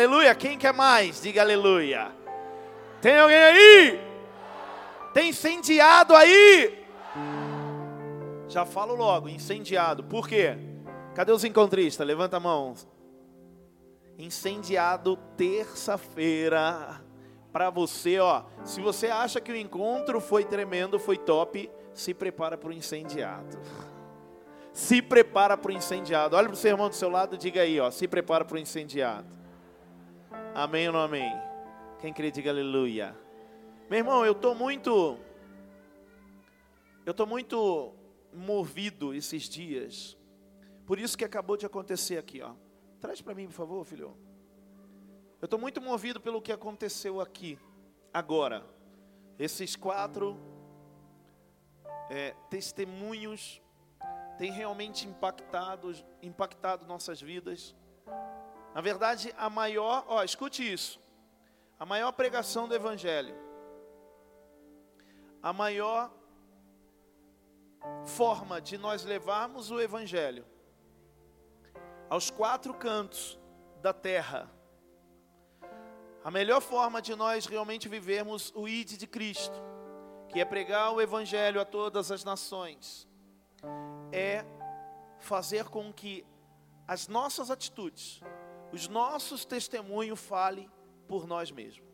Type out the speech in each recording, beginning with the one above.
Aleluia. Quem quer mais? Diga aleluia. Tem alguém aí? Tem incendiado aí? Já falo logo, incendiado. Por quê? Cadê os encontristas? Levanta a mão. Incendiado terça-feira. Para você, ó. Se você acha que o encontro foi tremendo, foi top, se prepara para o incendiado. Se prepara para o incendiado. Olha para o seu irmão do seu lado e diga aí, ó. Se prepara para o incendiado. Amém ou não amém? Quem crê, diga aleluia. Meu irmão, eu estou muito. Eu estou muito movido esses dias. Por isso que acabou de acontecer aqui, ó. Traz para mim, por favor, filho. Eu estou muito movido pelo que aconteceu aqui, agora. Esses quatro é, testemunhos têm realmente impactado, impactado nossas vidas. Na verdade, a maior, ó, escute isso. A maior pregação do evangelho. A maior forma de nós levarmos o evangelho aos quatro cantos da terra. A melhor forma de nós realmente vivermos o ID de Cristo, que é pregar o evangelho a todas as nações, é fazer com que as nossas atitudes os nossos testemunhos falem por nós mesmos.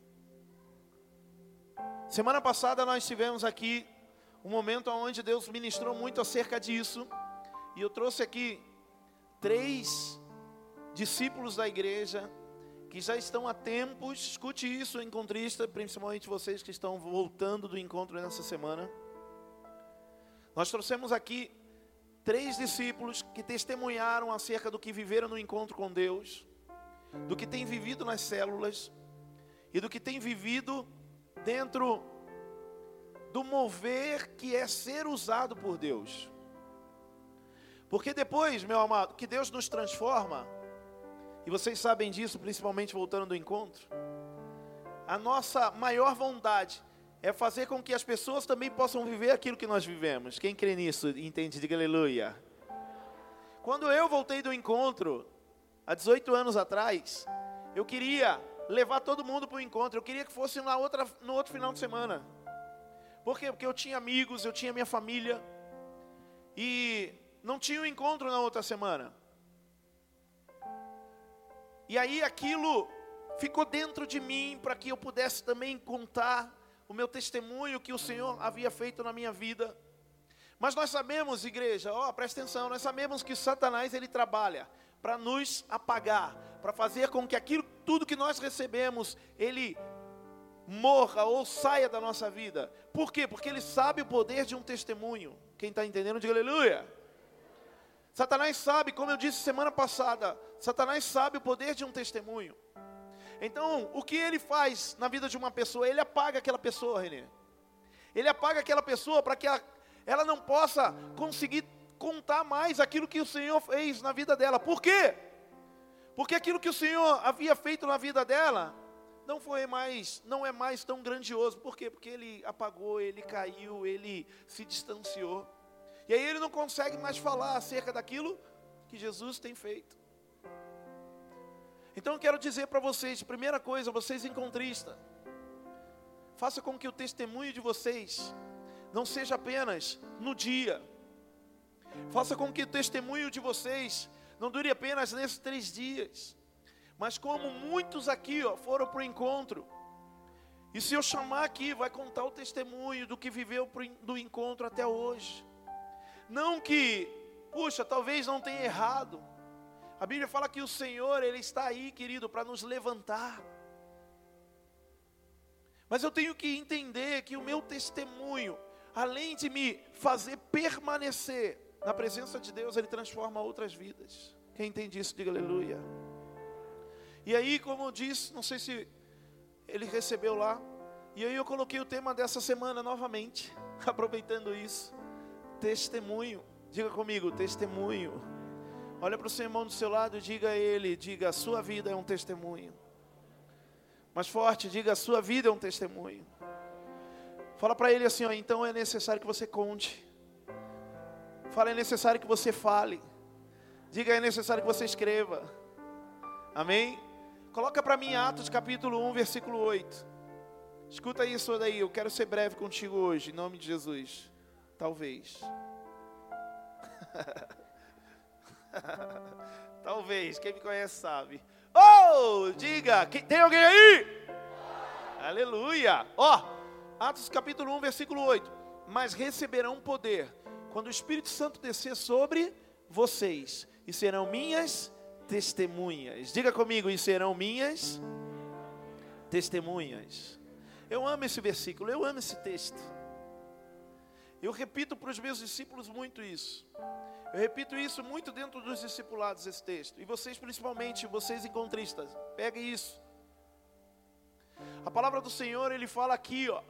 Semana passada nós tivemos aqui um momento onde Deus ministrou muito acerca disso, e eu trouxe aqui três discípulos da igreja que já estão há tempos, escute isso, encontrista, principalmente vocês que estão voltando do encontro nessa semana. Nós trouxemos aqui três discípulos que testemunharam acerca do que viveram no encontro com Deus do que tem vivido nas células e do que tem vivido dentro do mover que é ser usado por Deus. Porque depois, meu amado, que Deus nos transforma, e vocês sabem disso, principalmente voltando do encontro, a nossa maior vontade é fazer com que as pessoas também possam viver aquilo que nós vivemos. Quem crê nisso, entende, diga aleluia. Quando eu voltei do encontro, há 18 anos atrás, eu queria levar todo mundo para o encontro. Eu queria que fosse na outra, no outro final de semana. Por quê? Porque eu tinha amigos, eu tinha minha família. E não tinha um encontro na outra semana. E aí aquilo ficou dentro de mim para que eu pudesse também contar o meu testemunho que o Senhor havia feito na minha vida. Mas nós sabemos, igreja, ó, presta atenção, nós sabemos que Satanás ele trabalha para nos apagar, para fazer com que aquilo, tudo que nós recebemos, ele morra ou saia da nossa vida. Por quê? Porque ele sabe o poder de um testemunho. Quem está entendendo, diga aleluia. Satanás sabe, como eu disse semana passada, Satanás sabe o poder de um testemunho. Então, o que ele faz na vida de uma pessoa? Ele apaga aquela pessoa, Renê. Ele apaga aquela pessoa para que ela, ela não possa conseguir contar mais aquilo que o Senhor fez na vida dela. Por quê? Porque aquilo que o Senhor havia feito na vida dela não foi mais, não é mais tão grandioso. Por quê? Porque ele apagou, ele caiu, ele se distanciou. E aí ele não consegue mais falar acerca daquilo que Jesus tem feito. Então eu quero dizer para vocês, primeira coisa, vocês encontristas, faça com que o testemunho de vocês não seja apenas no dia, Faça com que o testemunho de vocês não dure apenas nesses três dias, mas como muitos aqui ó, foram para o encontro. E se eu chamar aqui, vai contar o testemunho do que viveu do encontro até hoje. Não que, puxa, talvez não tenha errado. A Bíblia fala que o Senhor, Ele está aí, querido, para nos levantar. Mas eu tenho que entender que o meu testemunho, além de me fazer permanecer, na presença de Deus, Ele transforma outras vidas. Quem entende isso, diga aleluia. E aí, como eu disse, não sei se ele recebeu lá. E aí eu coloquei o tema dessa semana novamente, aproveitando isso. Testemunho. Diga comigo, testemunho. Olha para o seu irmão do seu lado e diga a ele, diga, a sua vida é um testemunho. Mais forte, diga, a sua vida é um testemunho. Fala para ele assim, ó, então é necessário que você conte. Fala, é necessário que você fale. Diga, é necessário que você escreva. Amém? Coloca para mim Atos capítulo 1, versículo 8. Escuta isso daí, eu quero ser breve contigo hoje, em nome de Jesus. Talvez. Talvez, quem me conhece sabe. Oh, diga, tem alguém aí? Aleluia. Ó, oh, Atos capítulo 1, versículo 8. Mas receberão poder quando o Espírito Santo descer sobre vocês, e serão minhas testemunhas. Diga comigo, e serão minhas testemunhas. Eu amo esse versículo, eu amo esse texto. Eu repito para os meus discípulos muito isso. Eu repito isso muito dentro dos discipulados, esse texto. E vocês, principalmente, vocês encontristas, peguem isso. A palavra do Senhor, ele fala aqui, ó,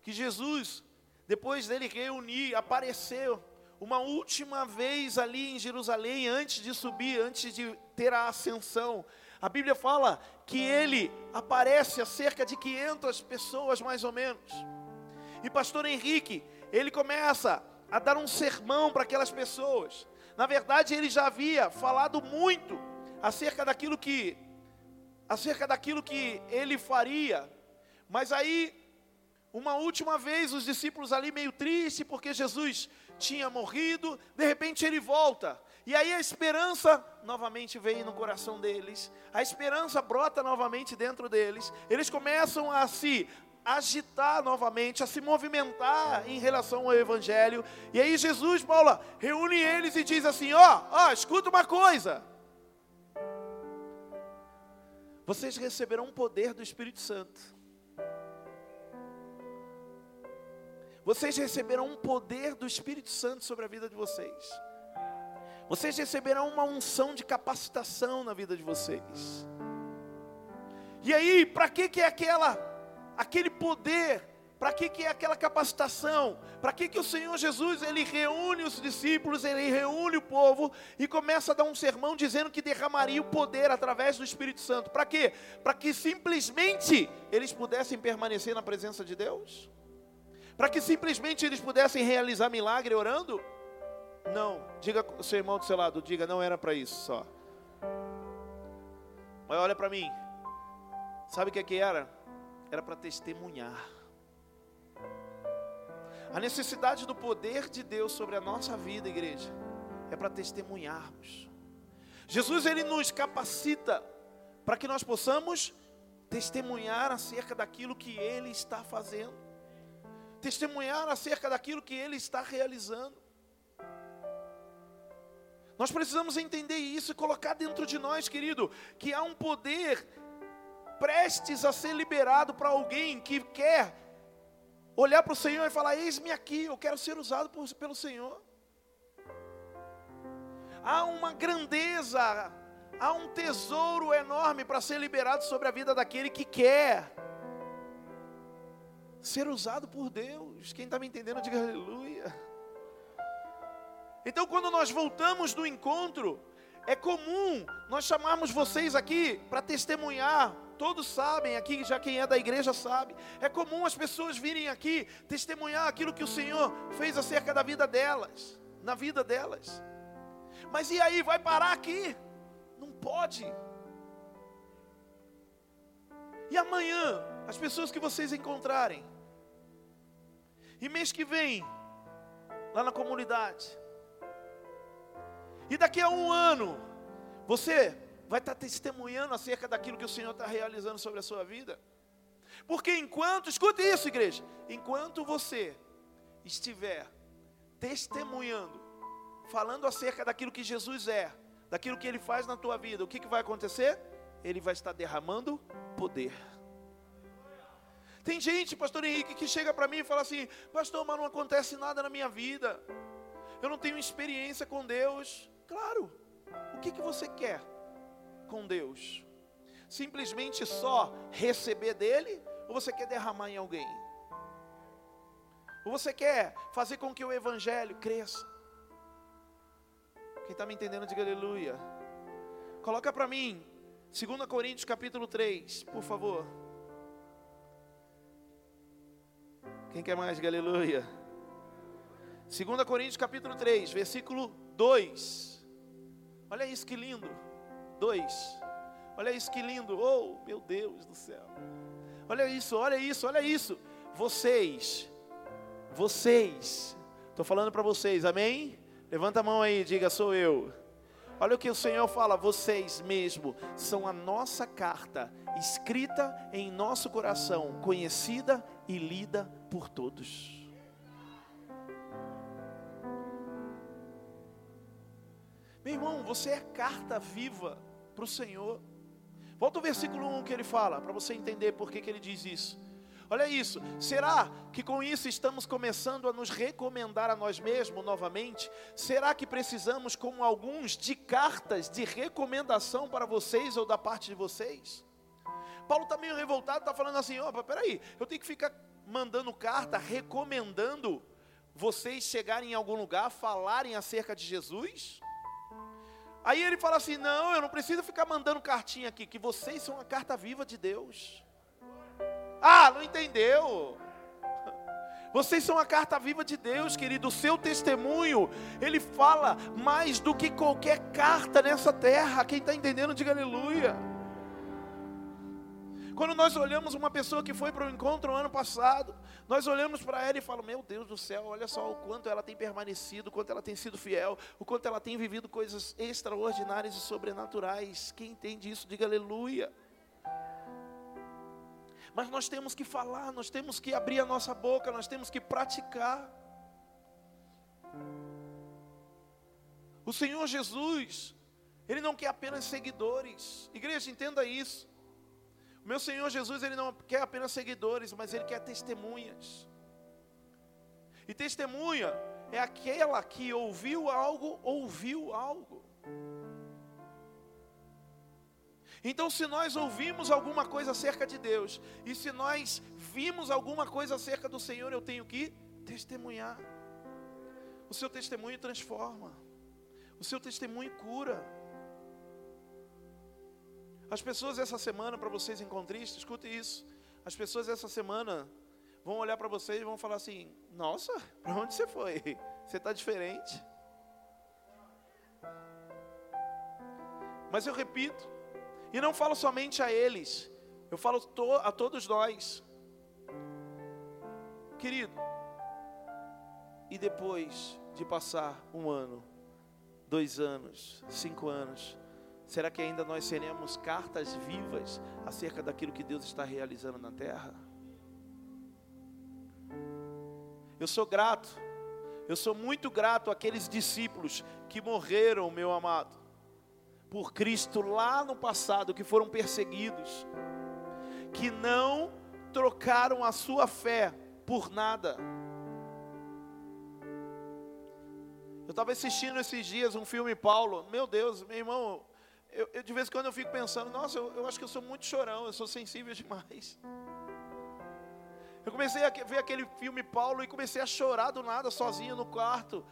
que Jesus, depois dele reunir, apareceu uma última vez ali em Jerusalém, antes de subir, antes de ter a ascensão. A Bíblia fala que ele aparece a cerca de 500 pessoas, mais ou menos. E pastor Henrique, ele começa a dar um sermão para aquelas pessoas. Na verdade, ele já havia falado muito acerca daquilo que acerca daquilo que ele faria. Mas aí, uma última vez, os discípulos ali meio tristes porque Jesus tinha morrido, de repente ele volta. E aí a esperança novamente vem no coração deles, a esperança brota novamente dentro deles, eles começam a se agitar novamente, a se movimentar em relação ao Evangelho. E aí Jesus, Paula, reúne eles e diz assim: ó, ó, escuta uma coisa. Vocês receberão um poder do Espírito Santo. Vocês receberão um poder do Espírito Santo sobre a vida de vocês. Vocês receberão uma unção de capacitação na vida de vocês. E aí, para que que é aquela aquele poder? Para que que é aquela capacitação? Para que que o Senhor Jesus, ele reúne os discípulos, ele reúne o povo e começa a dar um sermão dizendo que derramaria o poder através do Espírito Santo. Para quê? Para que simplesmente eles pudessem permanecer na presença de Deus? Para que simplesmente eles pudessem realizar milagre orando? Não. Diga o seu irmão do seu lado, diga, não era para isso só. Mas olha para mim. Sabe o que, é que era? Era para testemunhar. A necessidade do poder de Deus sobre a nossa vida, igreja, é para testemunharmos. Jesus ele nos capacita para que nós possamos testemunhar acerca daquilo que ele está fazendo testemunhar acerca daquilo que Ele está realizando. Nós precisamos entender isso e colocar dentro de nós, querido, que há um poder prestes a ser liberado para alguém que quer olhar para o Senhor e falar: Eis-me aqui, eu quero ser usado por, pelo Senhor. Há uma grandeza, há um tesouro enorme para ser liberado sobre a vida daquele que quer ser usado por Deus. Quem está me entendendo, diga aleluia. Então, quando nós voltamos do encontro, é comum nós chamarmos vocês aqui para testemunhar. Todos sabem aqui, já quem é da igreja sabe. É comum as pessoas virem aqui testemunhar aquilo que o Senhor fez acerca da vida delas, na vida delas. Mas e aí, vai parar aqui? Não pode. E amanhã, as pessoas que vocês encontrarem, e mês que vem, lá na comunidade. E daqui a um ano, você vai estar testemunhando acerca daquilo que o Senhor está realizando sobre a sua vida. Porque enquanto, escute isso, igreja, enquanto você estiver testemunhando, falando acerca daquilo que Jesus é, daquilo que Ele faz na tua vida, o que, que vai acontecer? Ele vai estar derramando poder. Tem gente, pastor Henrique, que chega para mim e fala assim: Pastor, mas não acontece nada na minha vida. Eu não tenho experiência com Deus. Claro, o que, que você quer com Deus? Simplesmente só receber dele? Ou você quer derramar em alguém? Ou você quer fazer com que o Evangelho cresça? Quem está me entendendo, diga aleluia. Coloca para mim, 2 Coríntios capítulo 3, por favor. Quem quer mais? Aleluia. 2 Coríntios capítulo 3, versículo 2. Olha isso que lindo. 2. Olha isso que lindo. Oh, meu Deus do céu. Olha isso, olha isso, olha isso. Vocês, vocês, estou falando para vocês, amém? Levanta a mão aí, diga, sou eu. Olha o que o Senhor fala, vocês mesmo são a nossa carta, escrita em nosso coração, conhecida e lida por todos. Meu irmão, você é carta viva para o Senhor. Volta o versículo 1 que ele fala, para você entender por que, que ele diz isso. Olha isso, será que com isso estamos começando a nos recomendar a nós mesmos novamente? Será que precisamos, como alguns, de cartas de recomendação para vocês ou da parte de vocês? Paulo está meio revoltado, está falando assim: opa, peraí, eu tenho que ficar mandando carta recomendando vocês chegarem em algum lugar, falarem acerca de Jesus? Aí ele fala assim: não, eu não preciso ficar mandando cartinha aqui, que vocês são a carta viva de Deus. Ah, não entendeu? Vocês são a carta viva de Deus, querido. O seu testemunho, ele fala mais do que qualquer carta nessa terra. Quem está entendendo, diga aleluia. Quando nós olhamos uma pessoa que foi para o encontro ano passado, nós olhamos para ela e falamos: Meu Deus do céu, olha só o quanto ela tem permanecido, o quanto ela tem sido fiel, o quanto ela tem vivido coisas extraordinárias e sobrenaturais. Quem entende isso, diga aleluia. Mas nós temos que falar, nós temos que abrir a nossa boca, nós temos que praticar. O Senhor Jesus, Ele não quer apenas seguidores. Igreja, entenda isso. Meu Senhor Jesus, Ele não quer apenas seguidores, mas Ele quer testemunhas. E testemunha é aquela que ouviu algo, ouviu algo. Então, se nós ouvimos alguma coisa acerca de Deus, e se nós vimos alguma coisa acerca do Senhor, eu tenho que testemunhar. O seu testemunho transforma, o seu testemunho cura. As pessoas essa semana, para vocês encontristas, escute isso. As pessoas essa semana vão olhar para vocês e vão falar assim: Nossa, para onde você foi? Você está diferente. Mas eu repito, e não falo somente a eles, eu falo a todos nós. Querido, e depois de passar um ano, dois anos, cinco anos, será que ainda nós seremos cartas vivas acerca daquilo que Deus está realizando na terra? Eu sou grato, eu sou muito grato àqueles discípulos que morreram, meu amado por Cristo lá no passado, que foram perseguidos, que não trocaram a sua fé por nada. Eu estava assistindo esses dias um filme Paulo, meu Deus, meu irmão, eu, eu, de vez em quando eu fico pensando, nossa, eu, eu acho que eu sou muito chorão, eu sou sensível demais. Eu comecei a ver aquele filme Paulo e comecei a chorar do nada, sozinho no quarto.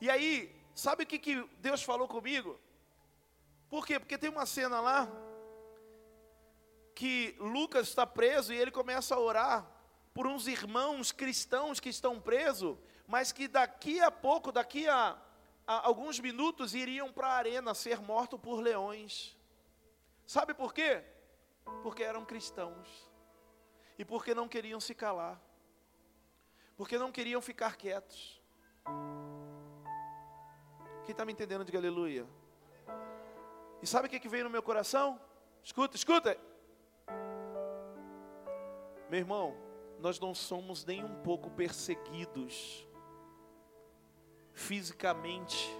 E aí, sabe o que, que Deus falou comigo? Por quê? Porque tem uma cena lá que Lucas está preso e ele começa a orar por uns irmãos cristãos que estão presos, mas que daqui a pouco, daqui a, alguns minutos, iriam para a arena ser mortos por leões. Sabe por quê? Porque eram cristãos e porque não queriam se calar, porque não queriam ficar quietos. Quem está me entendendo, diga aleluia. E sabe o que, que veio no meu coração? Escuta, escuta. Meu irmão, nós não somos nem um pouco perseguidos fisicamente.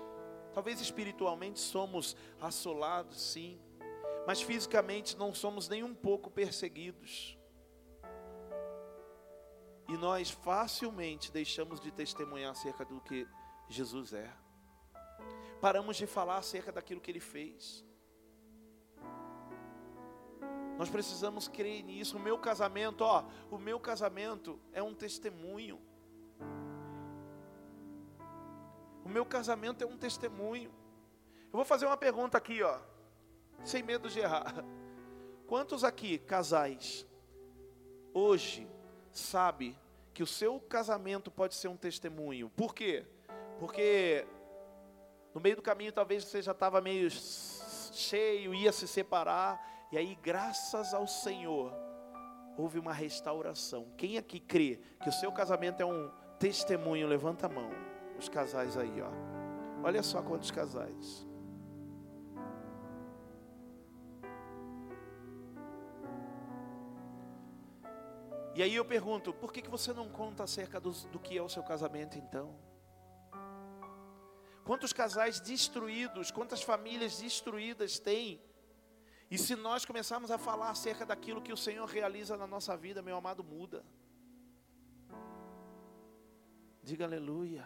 Talvez espiritualmente somos assolados, sim. Mas fisicamente não somos nem um pouco perseguidos. E nós facilmente deixamos de testemunhar acerca do que Jesus é. Paramos de falar acerca daquilo que ele fez. Nós precisamos crer nisso. O meu casamento, ó, o meu casamento é um testemunho. O meu casamento é um testemunho. Eu vou fazer uma pergunta aqui, ó, sem medo de errar. Quantos aqui, casais, hoje sabe que o seu casamento pode ser um testemunho? Por quê? Porque no meio do caminho talvez você já estava meio cheio, ia se separar, E aí, graças ao Senhor, houve uma restauração. Quem aqui crê que o seu casamento é um testemunho? Levanta a mão. Os casais aí, ó. Olha só quantos casais. E aí eu pergunto, por que, que você não conta acerca do, do que é o seu casamento então? Quantos casais destruídos, quantas famílias destruídas tem? E se nós começarmos a falar acerca daquilo que o Senhor realiza na nossa vida, meu amado, muda. Diga aleluia.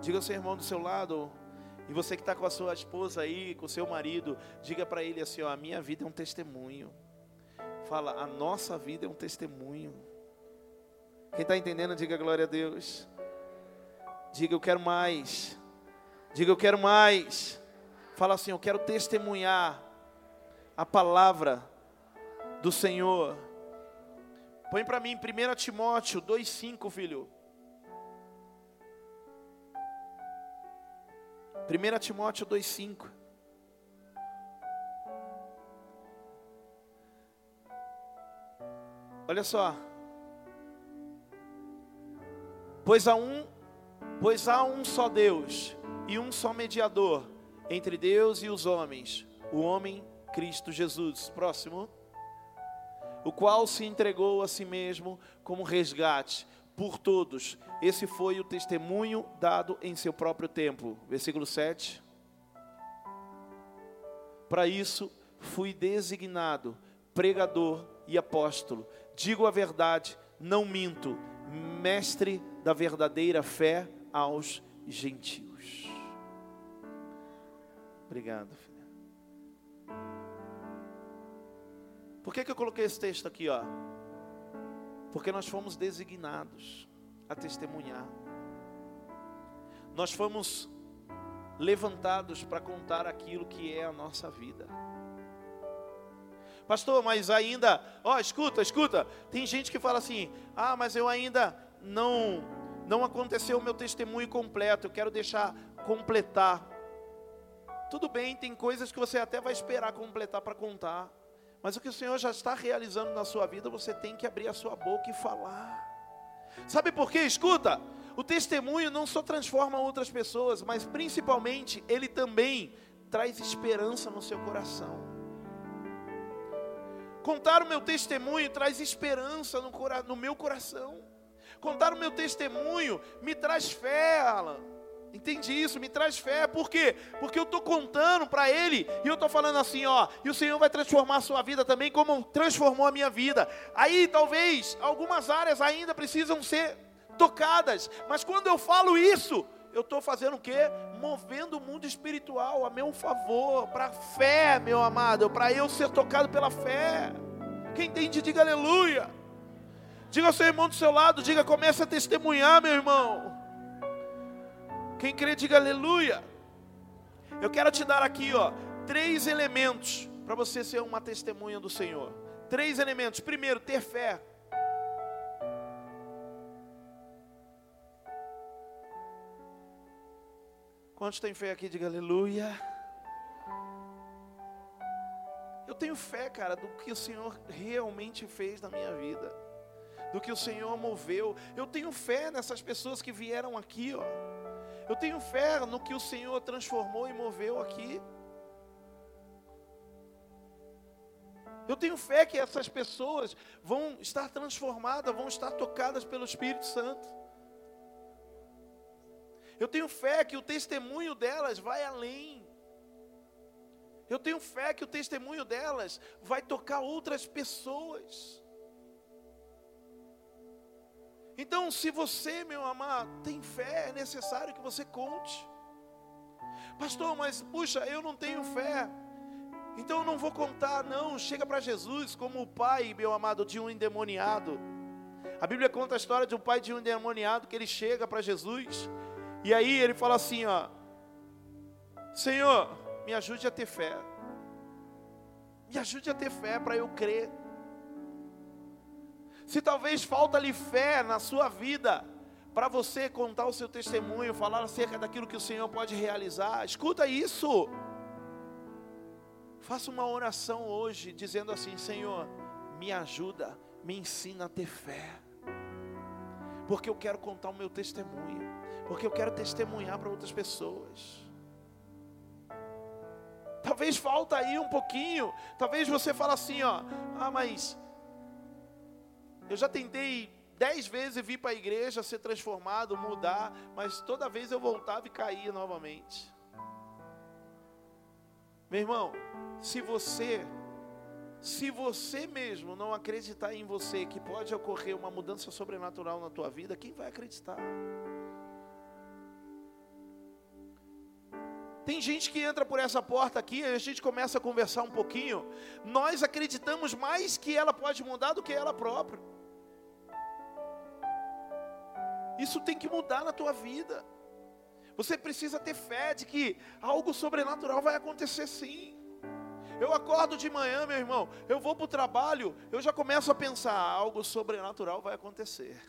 Diga ao seu irmão do seu lado, e você que está com a sua esposa aí, com o seu marido, diga para ele assim: ó, a minha vida é um testemunho. Fala, a nossa vida é um testemunho. Quem está entendendo, diga glória a Deus. Diga eu quero mais. Diga eu quero mais. Fala assim, eu quero testemunhar a palavra do Senhor. Põe para mim 1 Timóteo 2,5, filho. 1 Timóteo 2,5. Olha só. Pois há um, pois há um só Deus e um só mediador entre Deus e os homens, o homem Cristo Jesus. Próximo. O qual se entregou a si mesmo como resgate por todos. Esse foi o testemunho dado em seu próprio tempo. Versículo 7. Para isso fui designado pregador e apóstolo digo a verdade, não minto, mestre da verdadeira fé aos gentios. Obrigado. Por que, que eu coloquei esse texto aqui, ó? Porque nós fomos designados a testemunhar. Nós fomos levantados para contar aquilo que é a nossa vida. Pastor, mas ainda, ó, escuta, escuta. Tem gente que fala assim: "Ah, mas eu ainda não não aconteceu o meu testemunho completo, eu quero deixar completar". Tudo bem, tem coisas que você até vai esperar completar para contar. Mas o que o Senhor já está realizando na sua vida, você tem que abrir a sua boca e falar. Sabe por quê? Escuta, o testemunho não só transforma outras pessoas, mas principalmente ele também traz esperança no seu coração. Contar o meu testemunho traz esperança no, no meu coração. Contar o meu testemunho me traz fé, Alan. Entende isso? Me traz fé. Por quê? Porque eu estou contando para ele e eu estou falando assim, ó, e o Senhor vai transformar a sua vida também, como transformou a minha vida. Aí talvez algumas áreas ainda precisam ser tocadas, mas quando eu falo isso, eu estou fazendo o quê? Movendo o mundo espiritual a meu favor, para fé, meu amado, para eu ser tocado pela fé. Quem entende, diga aleluia. Diga ao seu irmão do seu lado, diga, comece a testemunhar, meu irmão. Quem crê, diga aleluia. Eu quero te dar aqui, ó, três elementos para você ser uma testemunha do Senhor. Três elementos. Primeiro, ter fé. Quantos têm fé aqui? Diga aleluia. Eu tenho fé, cara, do que o Senhor realmente fez na minha vida, do que o Senhor moveu. Eu tenho fé nessas pessoas que vieram aqui, ó. Eu tenho fé no que o Senhor transformou e moveu aqui. Eu tenho fé que essas pessoas vão estar transformadas, vão estar tocadas pelo Espírito Santo. Eu tenho fé que o testemunho delas vai além. Eu tenho fé que o testemunho delas vai tocar outras pessoas. Então, se você, meu amado, tem fé, é necessário que você conte. Pastor, mas puxa, eu não tenho fé. Então eu não vou contar, não. Chega para Jesus como o pai, meu amado, de um endemoniado. A Bíblia conta a história de um pai de um endemoniado que ele chega para Jesus e aí ele fala assim, ó: Senhor, me ajude a ter fé. Me ajude a ter fé para eu crer. Se talvez falta-lhe fé na sua vida, para você contar o seu testemunho, falar acerca daquilo que o Senhor pode realizar, escuta isso. Faça uma oração hoje dizendo assim: Senhor, me ajuda, me ensina a ter fé. Porque eu quero contar o meu testemunho, porque eu quero testemunhar para outras pessoas. Talvez falta aí um pouquinho. Talvez você fale assim, ó, ah, mas eu já tentei dez vezes vir para a igreja, ser transformado, mudar, mas toda vez eu voltava e caía novamente. Meu irmão, se você, se você mesmo não acreditar em você que pode ocorrer uma mudança sobrenatural na tua vida, quem vai acreditar? Tem gente que entra por essa porta aqui, a gente começa a conversar um pouquinho, nós acreditamos mais que ela pode mudar do que ela própria. Isso tem que mudar na tua vida. Você precisa ter fé de que algo sobrenatural vai acontecer sim. Eu acordo de manhã, meu irmão, eu vou para o trabalho, eu já começo a pensar: algo sobrenatural vai acontecer.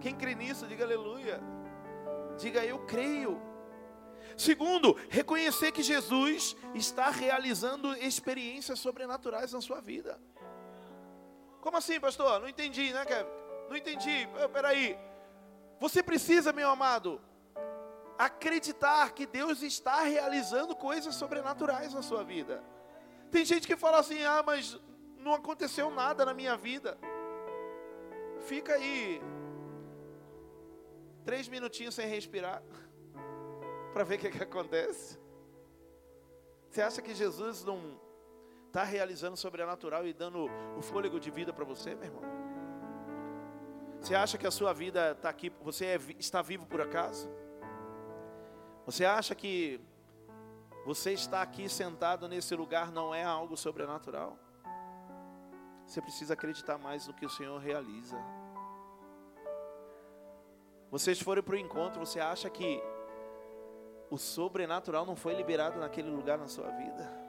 Quem crê nisso, diga aleluia. Diga eu creio. Segundo, reconhecer que Jesus está realizando experiências sobrenaturais na sua vida. Como assim, pastor? Não entendi, né, Kevin? Não entendi. Peraí. Você precisa, meu amado, acreditar que Deus está realizando coisas sobrenaturais na sua vida. Tem gente que fala assim: ah, mas não aconteceu nada na minha vida. Fica aí, três minutinhos sem respirar, para ver o que, que acontece. Você acha que Jesus não está realizando sobrenatural e dando o fôlego de vida para você, meu irmão? Você acha que a sua vida está aqui, você é, está vivo por acaso? Você acha que você está aqui sentado nesse lugar não é algo sobrenatural? Você precisa acreditar mais no que o Senhor realiza. Vocês foram para o encontro, você acha que o sobrenatural não foi liberado naquele lugar na sua vida?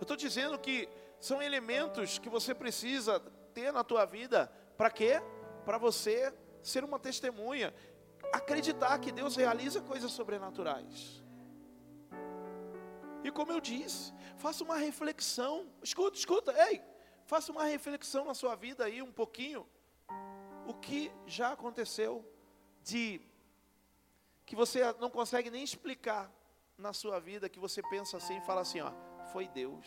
Eu estou dizendo que são elementos que você precisa ter na tua vida. Para quê? Para você ser uma testemunha acreditar que Deus realiza coisas sobrenaturais. E como eu disse, faça uma reflexão. Escuta, escuta, ei, faça uma reflexão na sua vida aí um pouquinho. O que já aconteceu de que você não consegue nem explicar na sua vida, que você pensa assim e fala assim, ó, foi Deus.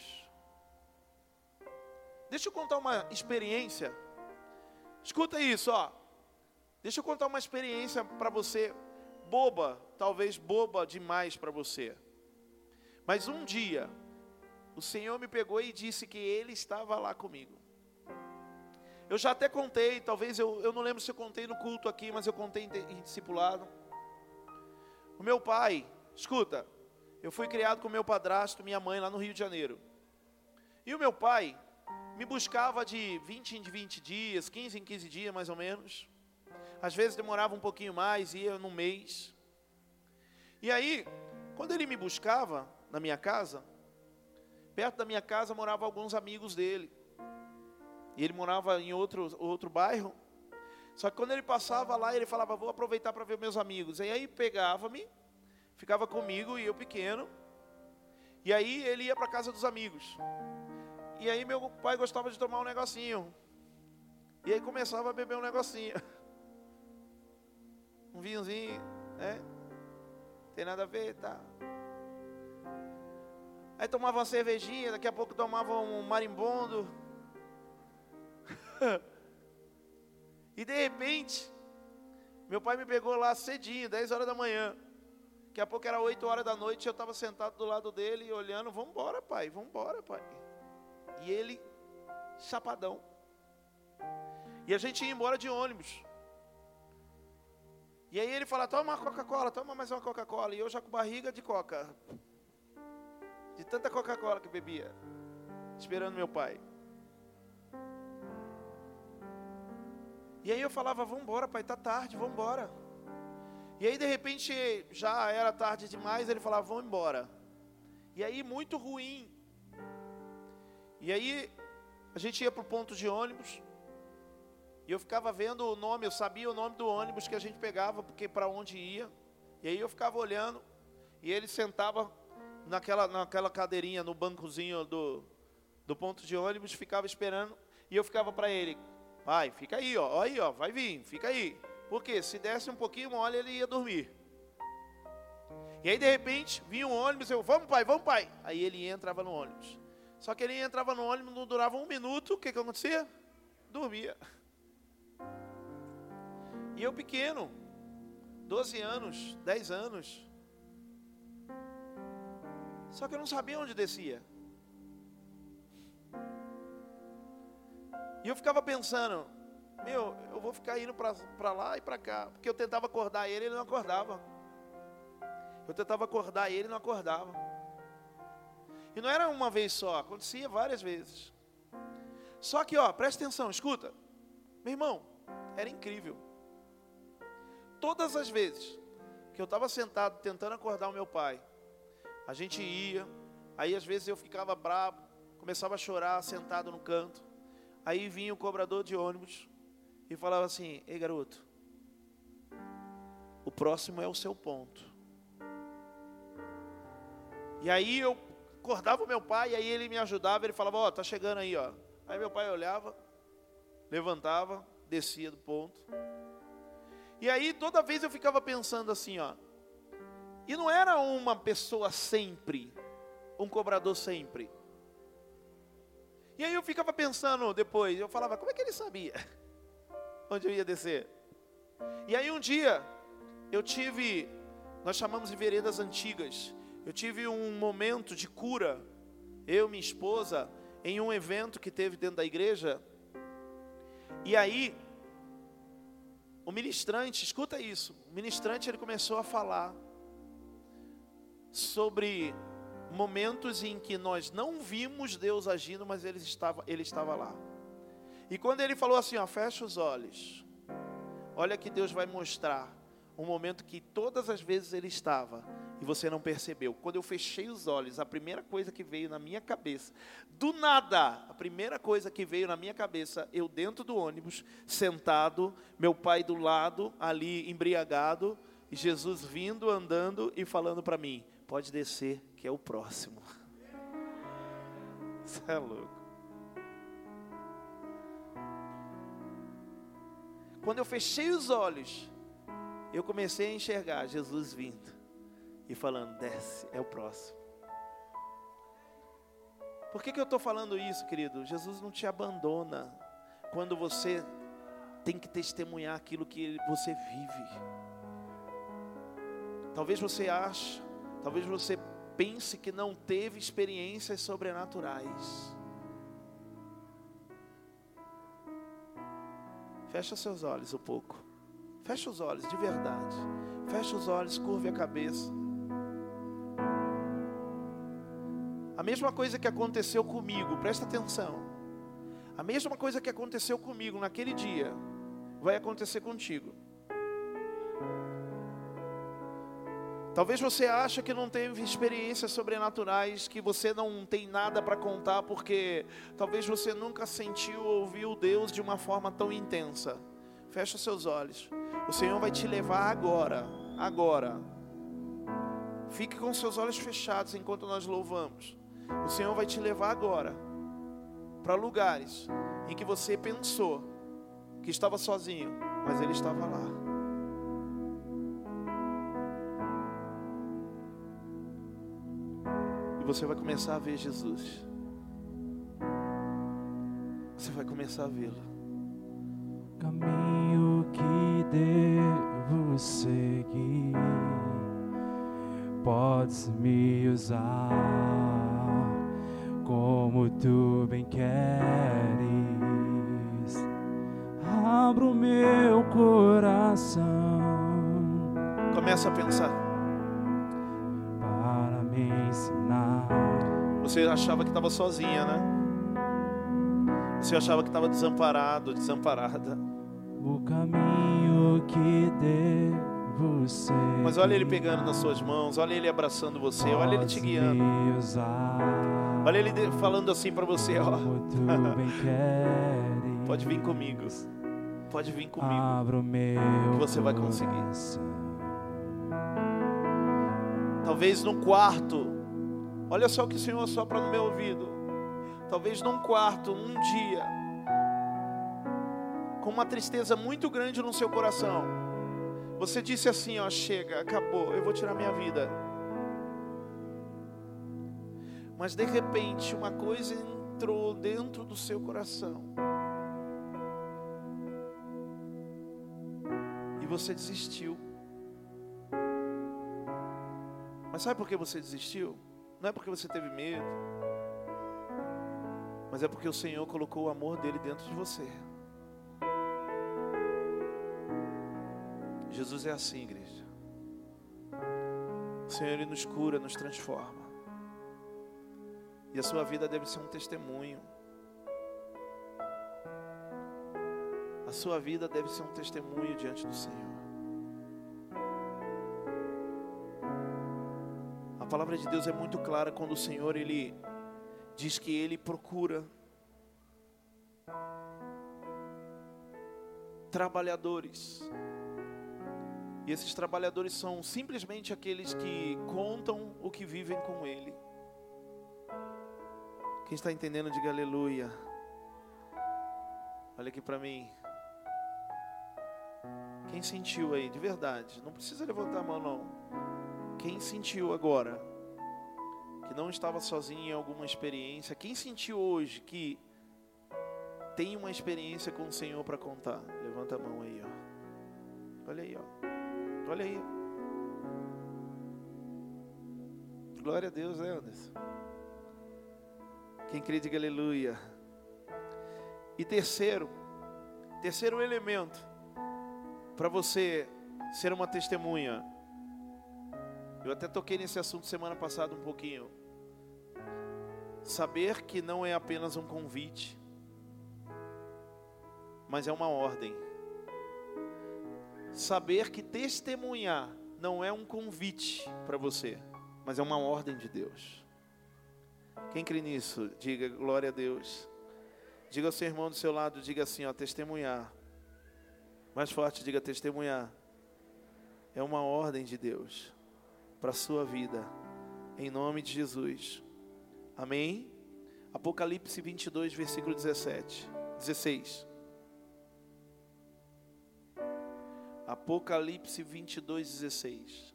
Deixa eu contar uma experiência. Escuta isso, ó. Deixa eu contar uma experiência para você, boba, talvez boba demais para você. Mas um dia, o Senhor me pegou e disse que Ele estava lá comigo. Eu já até contei, talvez eu, eu não lembro se eu contei no culto aqui, mas eu contei em, em discipulado. O meu pai, escuta, eu fui criado com meu padrasto, minha mãe lá no Rio de Janeiro. E o meu pai me buscava de 20 em 20 dias, 15 em 15 dias mais ou menos. Às vezes demorava um pouquinho mais, ia num mês. E aí, quando ele me buscava na minha casa, perto da minha casa moravam alguns amigos dele. E ele morava em outro, outro bairro. Só que quando ele passava lá, ele falava: Vou aproveitar para ver meus amigos. E aí pegava-me, ficava comigo e eu pequeno. E aí ele ia para casa dos amigos. E aí meu pai gostava de tomar um negocinho. E aí começava a beber um negocinho. um vinhozinho, né? Tem nada a ver, tá? Aí tomava uma cervejinha, daqui a pouco tomava um marimbondo. e de repente, meu pai me pegou lá cedinho, 10 horas da manhã. Daqui a pouco era 8 horas da noite, eu estava sentado do lado dele, olhando, vamos embora, pai, vamos embora, pai. E ele, chapadão. E a gente ia embora de ônibus. E aí ele fala: toma uma Coca-Cola, toma mais uma Coca-Cola. E eu já com barriga de coca. De tanta Coca-Cola que bebia. Esperando meu pai. E aí eu falava: vamos embora, pai, tá tarde, vamos embora. E aí de repente já era tarde demais, ele falava: vamos embora. E aí muito ruim. E aí a gente ia para o ponto de ônibus. E eu ficava vendo o nome, eu sabia o nome do ônibus que a gente pegava, porque para onde ia. E aí eu ficava olhando. E ele sentava naquela, naquela cadeirinha, no bancozinho do, do ponto de ônibus, ficava esperando. E eu ficava para ele, vai, fica aí, ó, aí, ó, vai vir, fica aí. Porque se desse um pouquinho mole, ele ia dormir. E aí, de repente, vinha um ônibus, eu, vamos pai, vamos pai. Aí ele entrava no ônibus. Só que ele entrava no ônibus, não durava um minuto, o que que acontecia? Dormia. E eu pequeno, 12 anos, 10 anos. Só que eu não sabia onde descia. E eu ficava pensando, meu, eu vou ficar indo para lá e para cá. Porque eu tentava acordar ele, ele não acordava. Eu tentava acordar ele, não acordava. E não era uma vez só, acontecia várias vezes. Só que, ó, presta atenção, escuta. Meu irmão, era incrível. Todas as vezes que eu estava sentado tentando acordar o meu pai, a gente ia, aí às vezes eu ficava bravo, começava a chorar sentado no canto. Aí vinha o cobrador de ônibus e falava assim: Ei garoto, o próximo é o seu ponto. E aí eu acordava o meu pai, e aí ele me ajudava, ele falava: Ó, oh, tá chegando aí, ó. Aí meu pai olhava, levantava, descia do ponto. E aí toda vez eu ficava pensando assim, ó. E não era uma pessoa sempre, um cobrador sempre. E aí eu ficava pensando depois, eu falava, como é que ele sabia onde eu ia descer? E aí um dia eu tive, nós chamamos de veredas antigas. Eu tive um momento de cura, eu, minha esposa, em um evento que teve dentro da igreja. E aí o ministrante, escuta isso, o ministrante ele começou a falar sobre momentos em que nós não vimos Deus agindo, mas ele estava, ele estava lá. E quando ele falou assim, ó, fecha os olhos. Olha que Deus vai mostrar um momento que todas as vezes ele estava e você não percebeu. Quando eu fechei os olhos, a primeira coisa que veio na minha cabeça, do nada, a primeira coisa que veio na minha cabeça, eu dentro do ônibus, sentado, meu pai do lado, ali embriagado, e Jesus vindo, andando e falando para mim: pode descer, que é o próximo. Você é louco. Quando eu fechei os olhos, eu comecei a enxergar Jesus vindo e falando: desce, é o próximo. Por que, que eu estou falando isso, querido? Jesus não te abandona quando você tem que testemunhar aquilo que você vive. Talvez você ache, talvez você pense que não teve experiências sobrenaturais. Fecha seus olhos um pouco. Fecha os olhos de verdade. Fecha os olhos, curve a cabeça. A mesma coisa que aconteceu comigo, presta atenção. A mesma coisa que aconteceu comigo naquele dia, vai acontecer contigo. Talvez você ache que não teve experiências sobrenaturais, que você não tem nada para contar, porque talvez você nunca sentiu ou ouviu Deus de uma forma tão intensa. Fecha seus olhos. O Senhor vai te levar agora, agora. Fique com seus olhos fechados enquanto nós louvamos. O Senhor vai te levar agora para lugares em que você pensou que estava sozinho, mas Ele estava lá. E você vai começar a ver Jesus. Você vai começar a vê-lo. Caminho que devo seguir, podes me usar como tu bem queres. Abro meu coração. Começa a pensar. Para me ensinar. Você achava que estava sozinha, né? Você achava que estava desamparado, desamparada. O caminho que devo. Mas olha ele pegando nas suas mãos, olha ele abraçando você, olha ele te guiando. Olha ele falando assim para você, ó. Pode vir comigo. Pode vir comigo. Que você vai conseguir. Talvez num quarto. Olha só o que o Senhor sopra no meu ouvido. Talvez num quarto, um dia, com uma tristeza muito grande no seu coração. Você disse assim, ó, chega, acabou, eu vou tirar minha vida. Mas de repente uma coisa entrou dentro do seu coração. E você desistiu. Mas sabe por que você desistiu? Não é porque você teve medo, mas é porque o Senhor colocou o amor dele dentro de você. Jesus é assim, igreja. O Senhor ele nos cura, nos transforma. E a sua vida deve ser um testemunho. A sua vida deve ser um testemunho diante do Senhor. A palavra de Deus é muito clara quando o Senhor ele diz que ele procura trabalhadores. E esses trabalhadores são simplesmente aqueles que contam o que vivem com ele. Quem está entendendo, diga aleluia. Olha aqui para mim. Quem sentiu aí, de verdade, não precisa levantar a mão não. Quem sentiu agora que não estava sozinho em alguma experiência? Quem sentiu hoje que tem uma experiência com o Senhor para contar? Levanta a mão aí, ó. Olha aí, ó. Olha aí. Glória a Deus, né, Anderson? Quem crê, diga aleluia. E terceiro, terceiro elemento para você ser uma testemunha. Eu até toquei nesse assunto semana passada um pouquinho. Saber que não é apenas um convite, mas é uma ordem. Saber que testemunhar não é um convite para você, mas é uma ordem de Deus. Quem crê nisso, diga glória a Deus. Diga ao seu irmão do seu lado, diga assim, ó, testemunhar. Mais forte, diga testemunhar. É uma ordem de Deus para a sua vida, em nome de Jesus. Amém? Apocalipse 22, versículo 17, 16. Apocalipse 22, 16.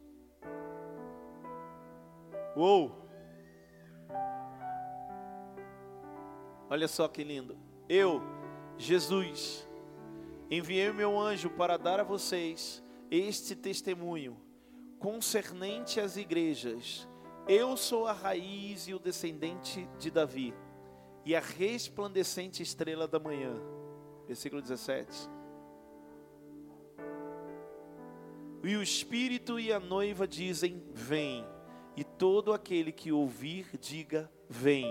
Uou! Olha só que lindo. Eu, Jesus, enviei o meu anjo para dar a vocês este testemunho concernente às igrejas. Eu sou a raiz e o descendente de Davi, e a resplandecente estrela da manhã. Versículo 17. E o Espírito e a noiva dizem: Vem. E todo aquele que ouvir, diga: Vem.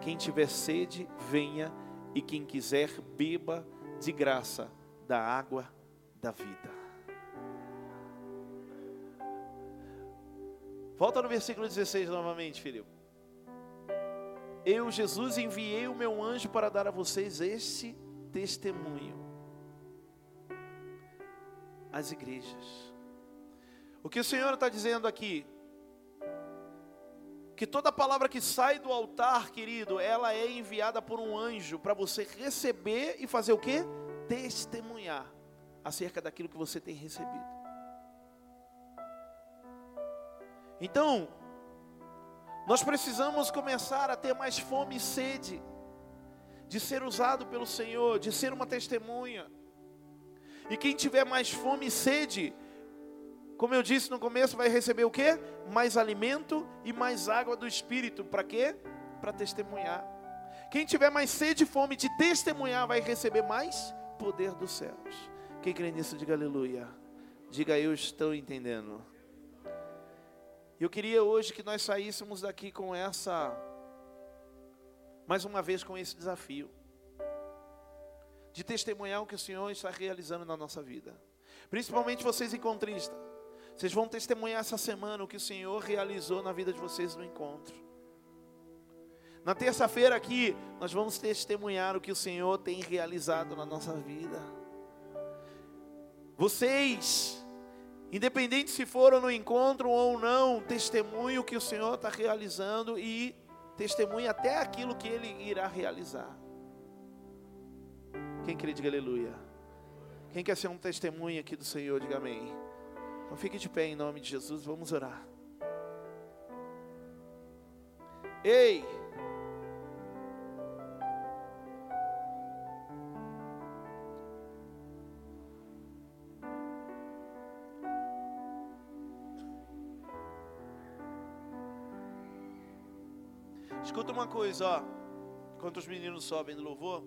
Quem tiver sede, venha, e quem quiser, beba de graça da água da vida. Volta no versículo 16 novamente, filho. Eu, Jesus, enviei o meu anjo para dar a vocês este testemunho. As igrejas. O que o Senhor está dizendo aqui? Que toda palavra que sai do altar, querido, ela é enviada por um anjo para você receber e fazer o que? Testemunhar acerca daquilo que você tem recebido. Então, nós precisamos começar a ter mais fome e sede de ser usado pelo Senhor, de ser uma testemunha. E quem tiver mais fome e sede, como eu disse no começo, vai receber o que? Mais alimento e mais água do Espírito. Para quê? Para testemunhar. Quem tiver mais sede e fome de testemunhar, vai receber mais poder dos céus. Quem crê nisso, diga aleluia. Diga eu estou entendendo. Eu queria hoje que nós saíssemos daqui com essa, mais uma vez com esse desafio, de testemunhar o que o Senhor está realizando na nossa vida, principalmente vocês encontristas. Vocês vão testemunhar essa semana o que o Senhor realizou na vida de vocês no encontro. Na terça-feira aqui, nós vamos testemunhar o que o Senhor tem realizado na nossa vida. Vocês Independente se foram no encontro ou não, testemunhe o que o Senhor está realizando e testemunhe até aquilo que Ele irá realizar. Quem crê, diga aleluia. Quem quer ser um testemunho aqui do Senhor, diga amém. Então fique de pé em nome de Jesus, vamos orar. Ei! Escuta uma coisa, ó. Enquanto os meninos sobem do louvor.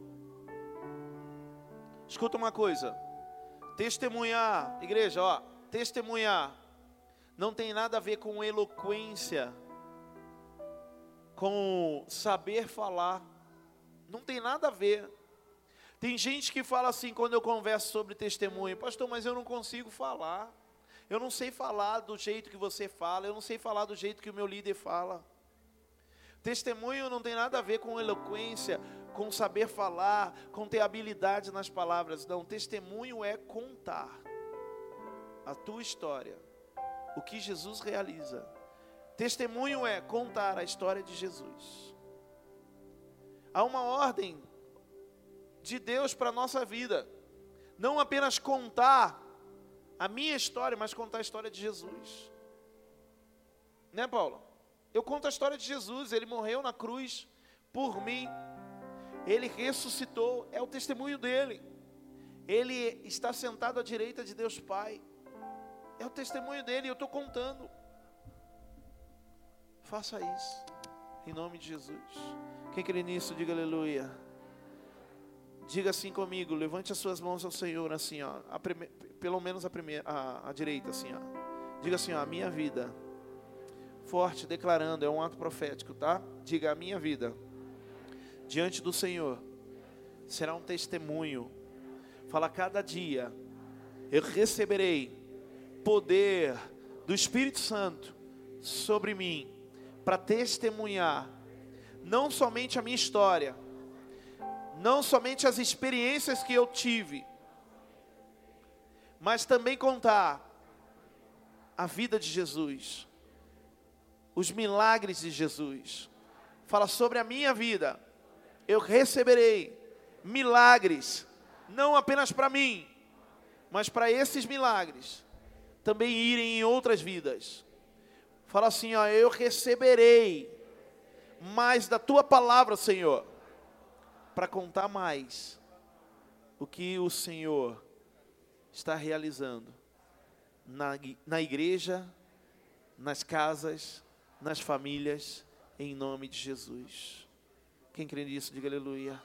Escuta uma coisa. Testemunhar, igreja, ó. Testemunhar não tem nada a ver com eloquência, com saber falar. Não tem nada a ver. Tem gente que fala assim quando eu converso sobre testemunho, pastor, mas eu não consigo falar. Eu não sei falar do jeito que você fala, eu não sei falar do jeito que o meu líder fala. Testemunho não tem nada a ver com eloquência, com saber falar, com ter habilidade nas palavras. Não, testemunho é contar a tua história, o que Jesus realiza. Testemunho é contar a história de Jesus. Há uma ordem de Deus para a nossa vida, não apenas contar a minha história, mas contar a história de Jesus. Né, Paulo? Eu conto a história de Jesus, ele morreu na cruz por mim, ele ressuscitou, é o testemunho dele. Ele está sentado à direita de Deus Pai, é o testemunho dele, eu estou contando. Faça isso, em nome de Jesus. Quem crê nisso, diga aleluia. Diga assim comigo, levante as suas mãos ao Senhor, assim, ó, prime, pelo menos a, primeira, a, a direita, assim, ó. Diga assim, ó, a minha vida forte, declarando, é um ato profético, tá? Diga: a minha vida diante do Senhor será um testemunho. Fala, cada dia eu receberei poder do Espírito Santo sobre mim para testemunhar não somente a minha história, não somente as experiências que eu tive, mas também contar a vida de Jesus os milagres de Jesus. Fala sobre a minha vida. Eu receberei milagres, não apenas para mim, mas para esses milagres também irem em outras vidas. Fala assim, ó, eu receberei mais da tua palavra, Senhor, para contar mais o que o Senhor está realizando na, na igreja, nas casas, nas famílias, em nome de Jesus. Quem crê nisso, diga aleluia.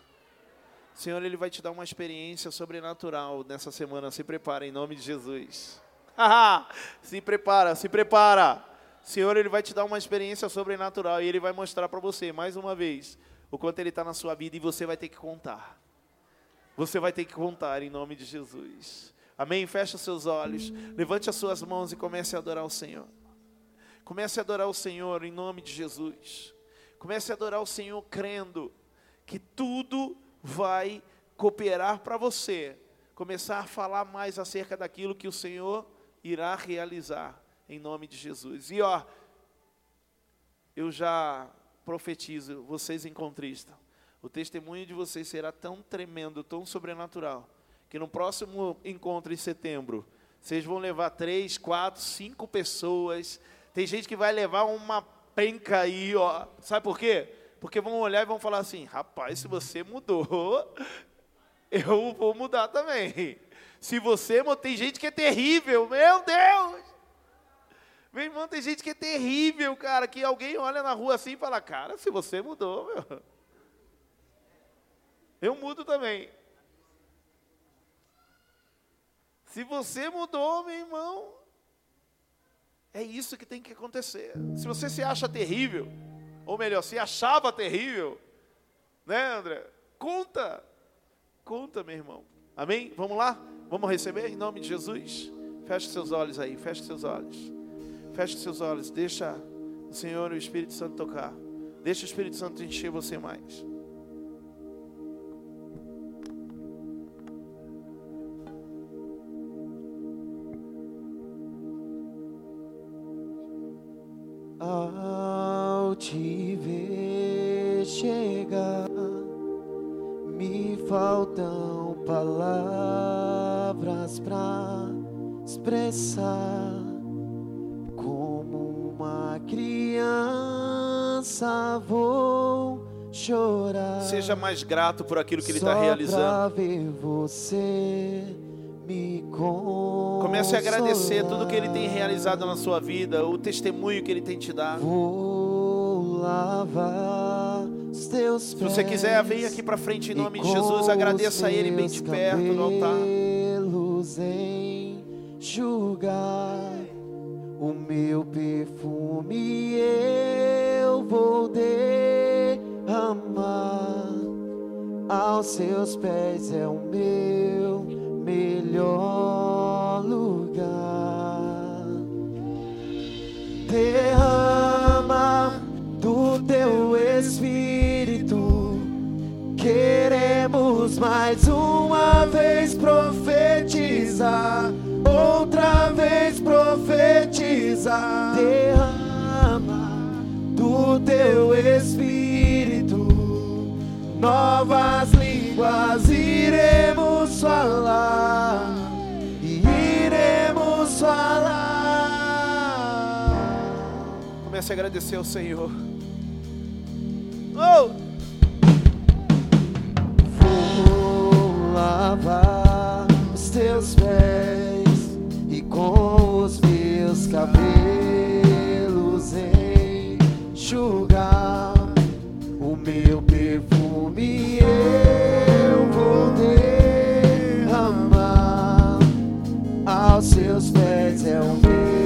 Senhor, Ele vai te dar uma experiência sobrenatural nessa semana. Se prepara em nome de Jesus. se prepara, se prepara. Senhor, Ele vai te dar uma experiência sobrenatural e Ele vai mostrar para você, mais uma vez, o quanto Ele está na sua vida e você vai ter que contar. Você vai ter que contar em nome de Jesus. Amém? Feche seus olhos, levante as suas mãos e comece a adorar o Senhor. Comece a adorar o Senhor em nome de Jesus. Comece a adorar o Senhor crendo que tudo vai cooperar para você começar a falar mais acerca daquilo que o Senhor irá realizar em nome de Jesus. E ó, eu já profetizo, vocês encontristas, o testemunho de vocês será tão tremendo, tão sobrenatural, que no próximo encontro em setembro, vocês vão levar três, quatro, cinco pessoas tem gente que vai levar uma penca aí, ó. Sabe por quê? Porque vão olhar e vão falar assim: rapaz, se você mudou, eu vou mudar também. Se você tem gente que é terrível, meu Deus! Meu irmão, tem gente que é terrível, cara, que alguém olha na rua assim e fala, cara, se você mudou, meu. Eu mudo também. Se você mudou, meu irmão, é isso que tem que acontecer. Se você se acha terrível, ou melhor, se achava terrível, né, André? Conta, conta, meu irmão. Amém? Vamos lá? Vamos receber em nome de Jesus? Feche seus olhos aí, feche seus olhos. Feche seus olhos, deixa o Senhor o Espírito Santo tocar. Deixa o Espírito Santo encher você mais. Ao te ver chegar, me faltam palavras pra expressar como uma criança vou chorar. Seja mais grato por aquilo que Ele está realizando. pra ver você me Comece a agradecer tudo que Ele tem realizado na sua vida, o testemunho que Ele tem te dado. Vou lavar os teus Se você quiser, vem aqui para frente em nome de Jesus. Agradeça a Ele bem de perto no altar. Enxugar o meu perfume eu vou derramar aos seus pés é o meu melhor lugar. Derrama do teu espírito. Queremos mais uma vez profetizar, vez profetizar. Derrama do teu espírito, novas línguas iremos falar, e iremos falar. Comece a agradecer ao Senhor. Oh! Vou lavar os teus pés com os meus cabelos enxugar o meu perfume eu vou derramar. Aos seus pés é o meu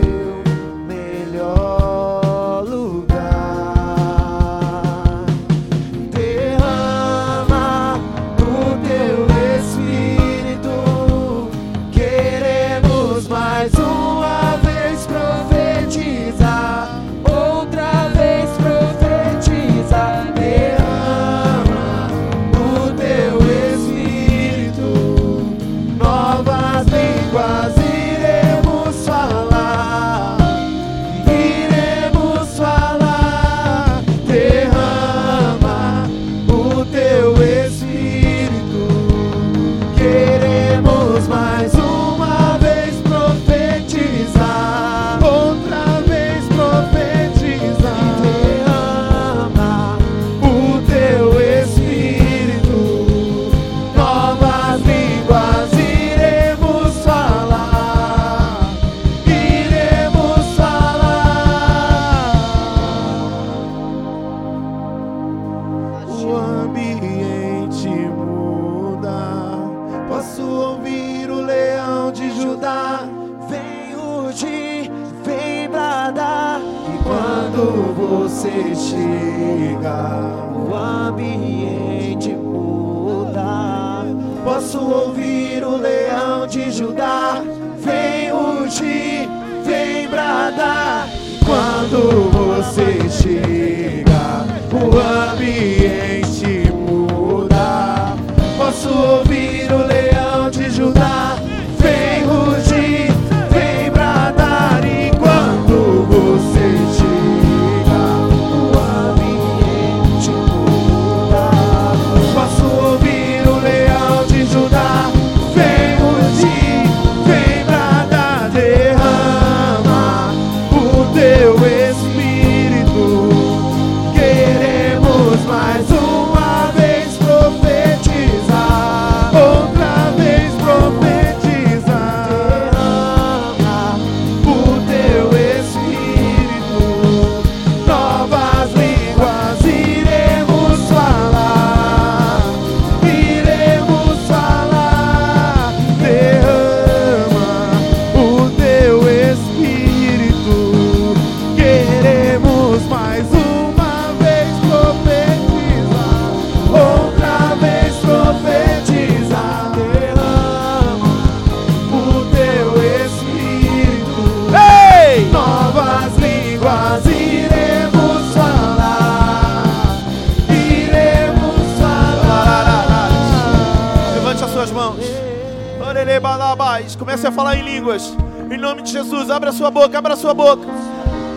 boca, abra a sua boca.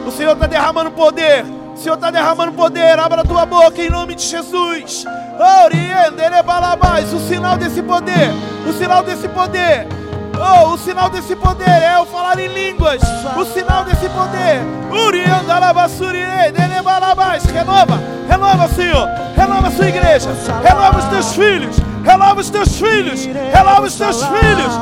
O Senhor está derramando poder. O Senhor está derramando poder. Abra a tua boca em nome de Jesus. O sinal desse poder. O sinal desse poder. Oh, o sinal desse poder é o falar em línguas. O sinal desse poder. Renova, renova, Senhor. Renova a sua igreja. Renova os teus filhos. Renova os teus filhos. Renova os teus filhos.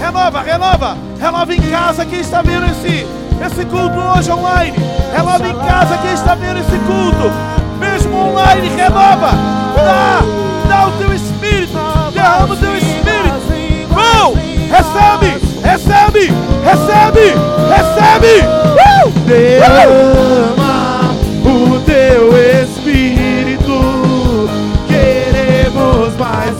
Renova, renova. Renova em casa quem está vendo esse, esse culto hoje online. Renova em casa quem está vendo esse culto. Mesmo online, renova. Dá, dá o teu espírito. Derrama o teu espírito. Vão! Recebe! Recebe! Recebe! Recebe! Uh! Derrama o teu espírito. Queremos mais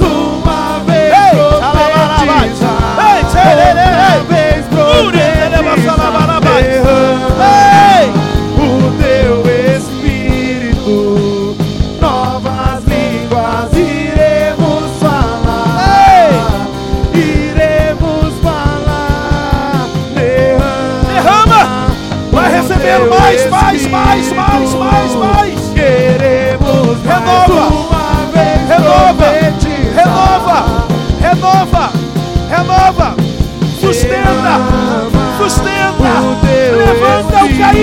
Renova. Renova! profetizar. Renova! Renova! Renova! Sustenta! Sustenta!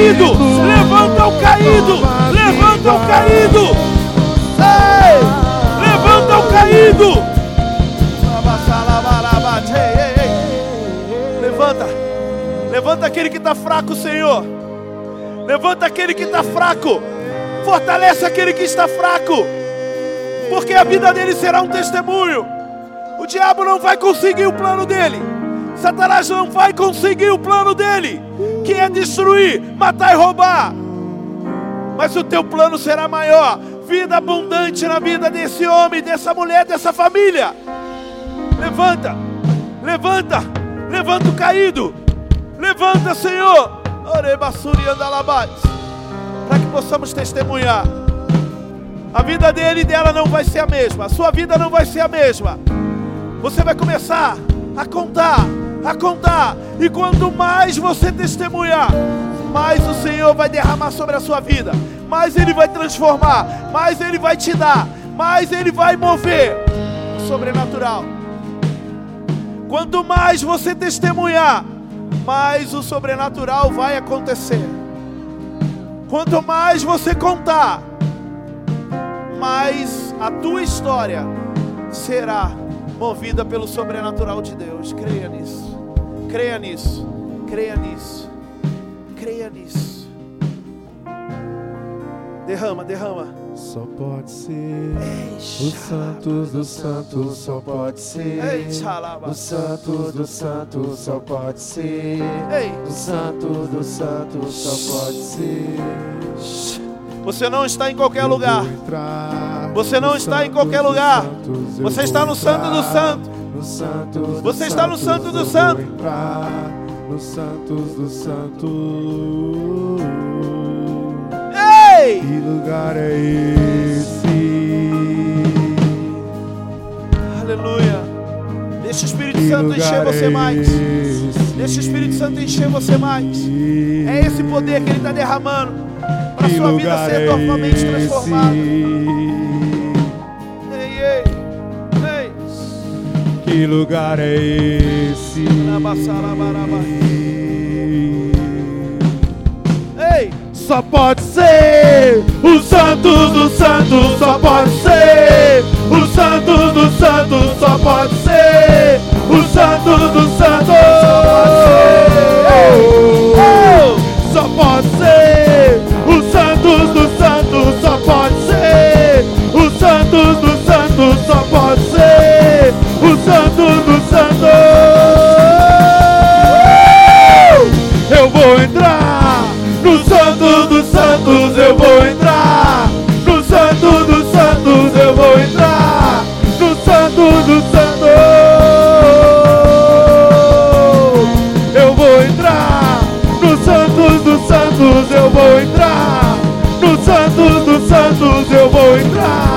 Caído! Levanta o caído! Levanta o caído! Ei! Levanta o caído! Levanta! Levanta aquele que está fraco, Senhor! Levanta aquele que está fraco! Fortalece aquele que está fraco! Porque a vida dele será um testemunho. O diabo não vai conseguir o plano dele. Satanás não vai conseguir o plano dele, que é destruir, matar e roubar. Mas o teu plano será maior. Vida abundante na vida desse homem, dessa mulher, dessa família. Levanta, levanta, levanta o caído. Levanta, Senhor. Para que possamos testemunhar. A vida dele e dela não vai ser a mesma. A sua vida não vai ser a mesma. Você vai começar a contar, a contar. E quanto mais você testemunhar, mais o Senhor vai derramar sobre a sua vida. Mais Ele vai transformar. Mais Ele vai te dar. Mais Ele vai mover o sobrenatural. Quanto mais você testemunhar, mais o sobrenatural vai acontecer. Quanto mais você contar, mais a tua história será movida pelo sobrenatural de Deus. Creia nisso. Creia nisso. Creia nisso. Creia nisso. Derrama, derrama. Só pode ser Ei, os santos dos santos, só pode ser os santos dos santos, só pode ser Ei, os santos dos santos, só pode ser. Você não está em qualquer lugar. Você não está em santo qualquer lugar. Você está no santo do santo. santo Você está no santo do santo. No santos dos santos. Ei! Que lugar é esse? Aleluia. Deixa o Espírito Santo encher você é mais. Deixa o Espírito Santo encher você mais. É esse poder que Ele está derramando a Que sua vida lugar ser totalmente transformada. Ei, ei, ei. Que lugar é esse? Ei, Só pode ser os santos dos santos, só pode ser os santos dos santos, só pode ser os santos dos santos. Só pode ser os santos dos santos, só pode ser os santos dos santos, só pode ser os santos dos santos. Santos, eu vou entrar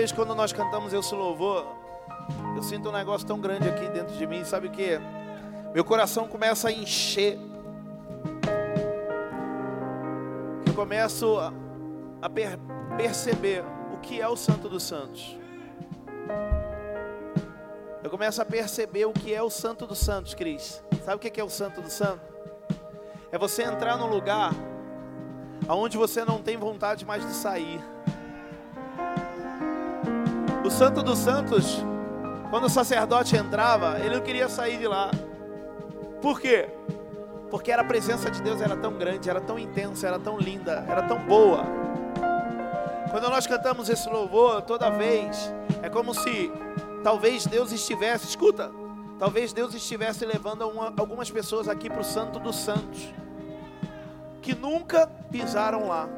vez quando nós cantamos esse louvor, eu sinto um negócio tão grande aqui dentro de mim, sabe o que? Meu coração começa a encher. Eu começo a, a per, perceber o que é o Santo dos Santos. Eu começo a perceber o que é o Santo dos Santos, Cris. Sabe o que é o Santo do Santo? É você entrar num lugar aonde você não tem vontade mais de sair. Santo dos Santos, quando o sacerdote entrava, ele não queria sair de lá. Por quê? Porque a presença de Deus era tão grande, era tão intensa, era tão linda, era tão boa. Quando nós cantamos esse louvor, toda vez, é como se Talvez Deus estivesse, escuta, talvez Deus estivesse levando uma, algumas pessoas aqui para o Santo dos Santos, que nunca pisaram lá.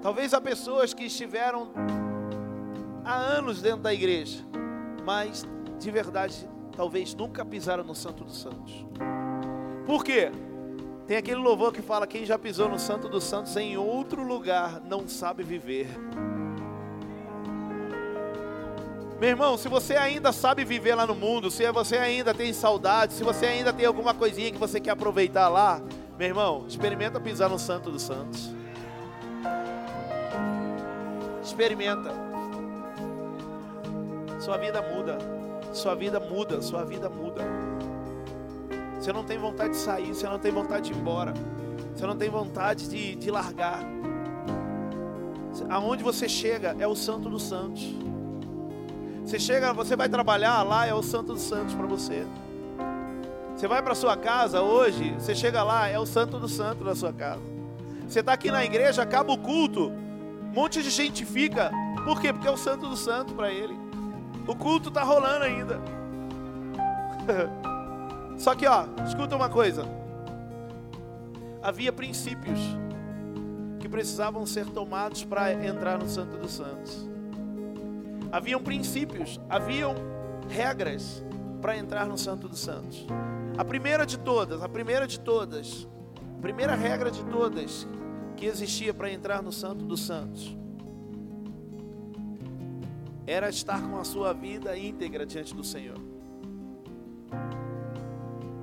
Talvez há pessoas que estiveram há anos dentro da igreja, mas de verdade, talvez nunca pisaram no Santo dos Santos. Por quê? Tem aquele louvor que fala: quem já pisou no Santo dos Santos em outro lugar não sabe viver. Meu irmão, se você ainda sabe viver lá no mundo, se você ainda tem saudade, se você ainda tem alguma coisinha que você quer aproveitar lá, meu irmão, experimenta pisar no Santo dos Santos. Experimenta. Sua vida muda. Sua vida muda. Sua vida muda. Você não tem vontade de sair, você não tem vontade de ir embora. Você não tem vontade de, de largar. Aonde você chega é o Santo dos Santos. Você chega, você vai trabalhar lá, é o Santo dos Santos para você. Você vai para sua casa hoje, você chega lá, é o Santo dos Santos na sua casa. Você está aqui na igreja, acaba o culto, um monte de gente fica. Por quê? Porque é o Santo do Santo para ele. O culto está rolando ainda. Só que, ó, escuta uma coisa. Havia princípios que precisavam ser tomados para entrar no Santo dos Santos haviam princípios, haviam regras para entrar no Santo dos Santos. A primeira de todas, a primeira de todas, a primeira regra de todas que existia para entrar no Santo dos Santos era estar com a sua vida íntegra diante do Senhor.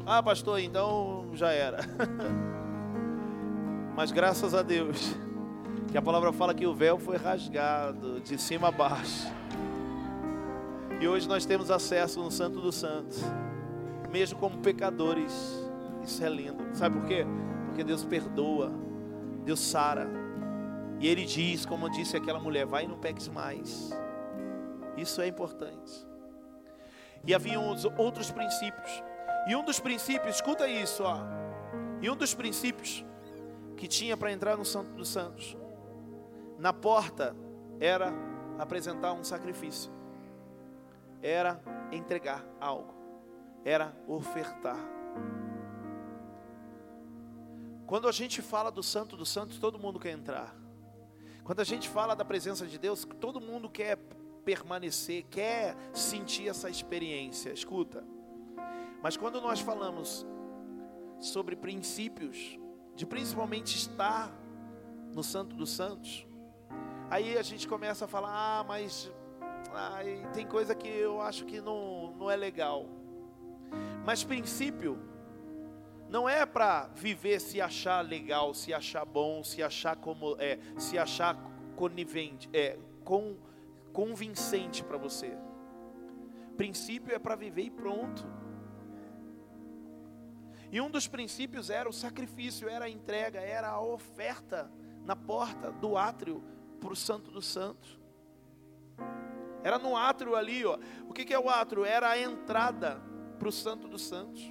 Ah, pastor, então já era. Mas graças a Deus, que a palavra fala que o véu foi rasgado de cima a baixo. E hoje nós temos acesso no Santo dos Santos, mesmo como pecadores. Isso é lindo. Sabe por quê? Porque Deus perdoa, Deus sara. E Ele diz, como disse aquela mulher: vai e não peques mais. Isso é importante. E havia outros princípios. E um dos princípios, escuta isso, ó. E um dos princípios que tinha para entrar no Santo dos Santos, na porta, era apresentar um sacrifício era entregar algo, era ofertar. Quando a gente fala do Santo dos Santos, todo mundo quer entrar. Quando a gente fala da presença de Deus, todo mundo quer permanecer, quer sentir essa experiência. Escuta. Mas quando nós falamos sobre princípios, de principalmente estar no Santo dos Santos, aí a gente começa a falar: ah, mas ai, tem coisa que eu acho que não, não é legal. Mas princípio não é para viver se achar legal, se achar bom, se achar como é, se achar conivente, é, com, convincente para você. Princípio é para viver e pronto. E um dos princípios era o sacrifício, era a entrega, era a oferta na porta do átrio para o Santo dos Santos. Era no átrio ali, ó. O que, que é o átrio? Era a entrada para o Santo dos Santos.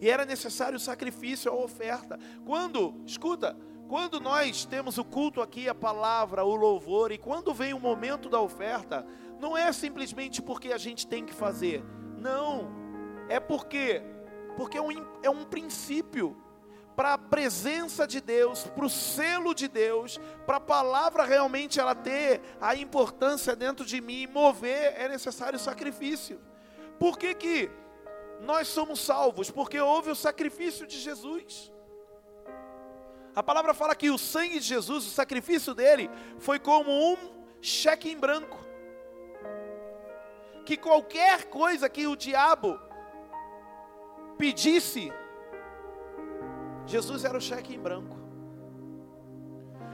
E era necessário o sacrifício, a oferta. Quando, escuta, quando nós temos o culto aqui, a palavra, o louvor, e quando vem o momento da oferta, não é simplesmente porque a gente tem que fazer. Não. É porque porque é um, é um princípio para a presença de Deus, para o selo de Deus, para a palavra realmente ela ter a importância dentro de mim e mover, é necessário sacrifício. Por que, que nós somos salvos? Porque houve o sacrifício de Jesus. A palavra fala que o sangue de Jesus, o sacrifício dele, foi como um cheque em branco. Que qualquer coisa que o diabo pedisse, Jesus era o cheque em branco.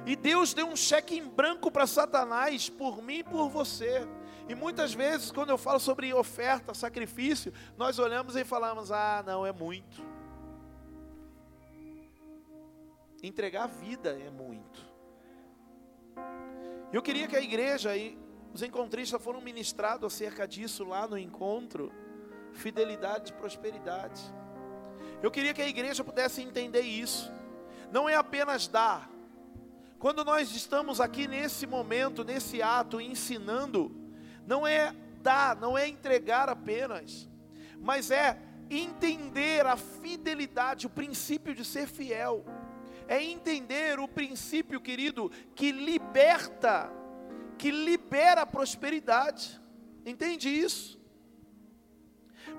E Deus deu um cheque em branco para Satanás por mim e por você. E muitas vezes, quando eu falo sobre oferta, sacrifício, nós olhamos e falamos: ah, não, é muito. Entregar a vida é muito. Eu queria que a igreja e os encontristas foram ministrados acerca disso lá no encontro. Fidelidade e prosperidade. Eu queria que a igreja pudesse entender isso. Não é apenas dar. Quando nós estamos aqui nesse momento, nesse ato, ensinando, não é dar, não é entregar apenas, mas é entender a fidelidade, o princípio de ser fiel. É entender o princípio, querido, que liberta, que libera a prosperidade. Entende isso?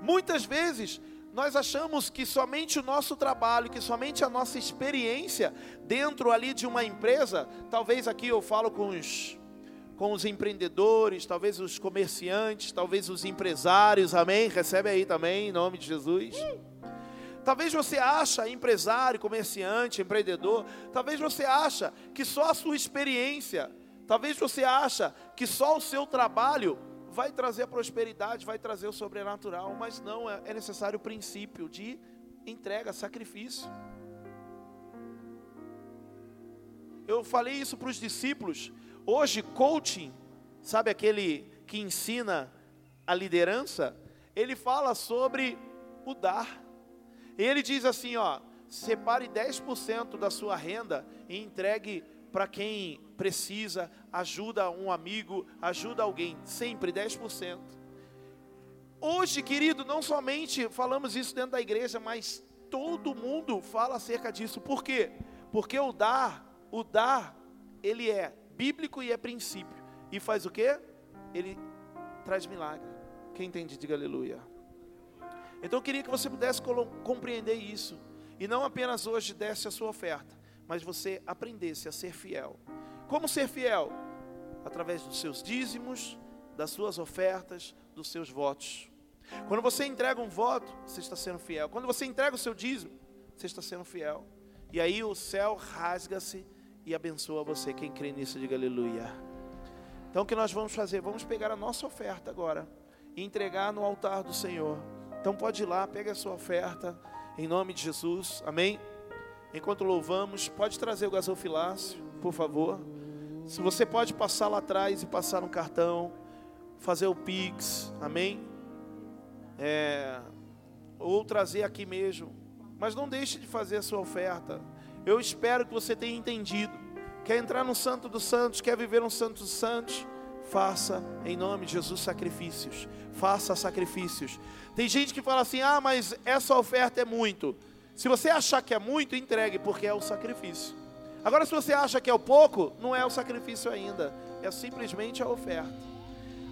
Muitas vezes nós achamos que somente o nosso trabalho, que somente a nossa experiência dentro ali de uma empresa, talvez aqui eu falo com os com os empreendedores, talvez os comerciantes, talvez os empresários, amém? Recebe aí também, em nome de Jesus. Talvez você acha, empresário, comerciante, empreendedor, talvez você acha que só a sua experiência, talvez você acha que só o seu trabalho vai trazer a prosperidade, vai trazer o sobrenatural, mas não, é, é necessário o princípio de entrega, sacrifício. Eu falei isso para os discípulos. Hoje, coaching, sabe aquele que ensina a liderança? Ele fala sobre o dar. Ele diz assim: ó, separe 10% da sua renda e entregue para quem precisa, ajuda um amigo, ajuda alguém, sempre 10%. Hoje, querido, não somente falamos isso dentro da igreja, mas todo mundo fala acerca disso. Por quê? Porque o dar, o dar, ele é bíblico e é princípio. E faz o quê? Ele traz milagre. Quem entende, diga aleluia. Então eu queria que você pudesse compreender isso. E não apenas hoje desse a sua oferta, mas você aprendesse a ser fiel. Como ser fiel? Através dos seus dízimos, das suas ofertas, dos seus votos. Quando você entrega um voto, você está sendo fiel. Quando você entrega o seu dízimo, você está sendo fiel. E aí o céu rasga-se e abençoa você. Quem crê nisso, diga aleluia. Então o que nós vamos fazer? Vamos pegar a nossa oferta agora e entregar no altar do Senhor. Então pode ir lá, pega a sua oferta, em nome de Jesus, amém? Enquanto louvamos, pode trazer o gasofilácio, por favor. Se você pode passar lá atrás e passar no cartão, fazer o Pix, amém? É, ou trazer aqui mesmo. Mas não deixe de fazer a sua oferta. Eu espero que você tenha entendido. Quer entrar no Santo dos Santos, quer viver um Santo dos Santos? Faça em nome de Jesus sacrifícios. Faça sacrifícios. Tem gente que fala assim: ah, mas essa oferta é muito. Se você achar que é muito, entregue, porque é o sacrifício. Agora, se você acha que é o pouco, não é o sacrifício ainda, é simplesmente a oferta.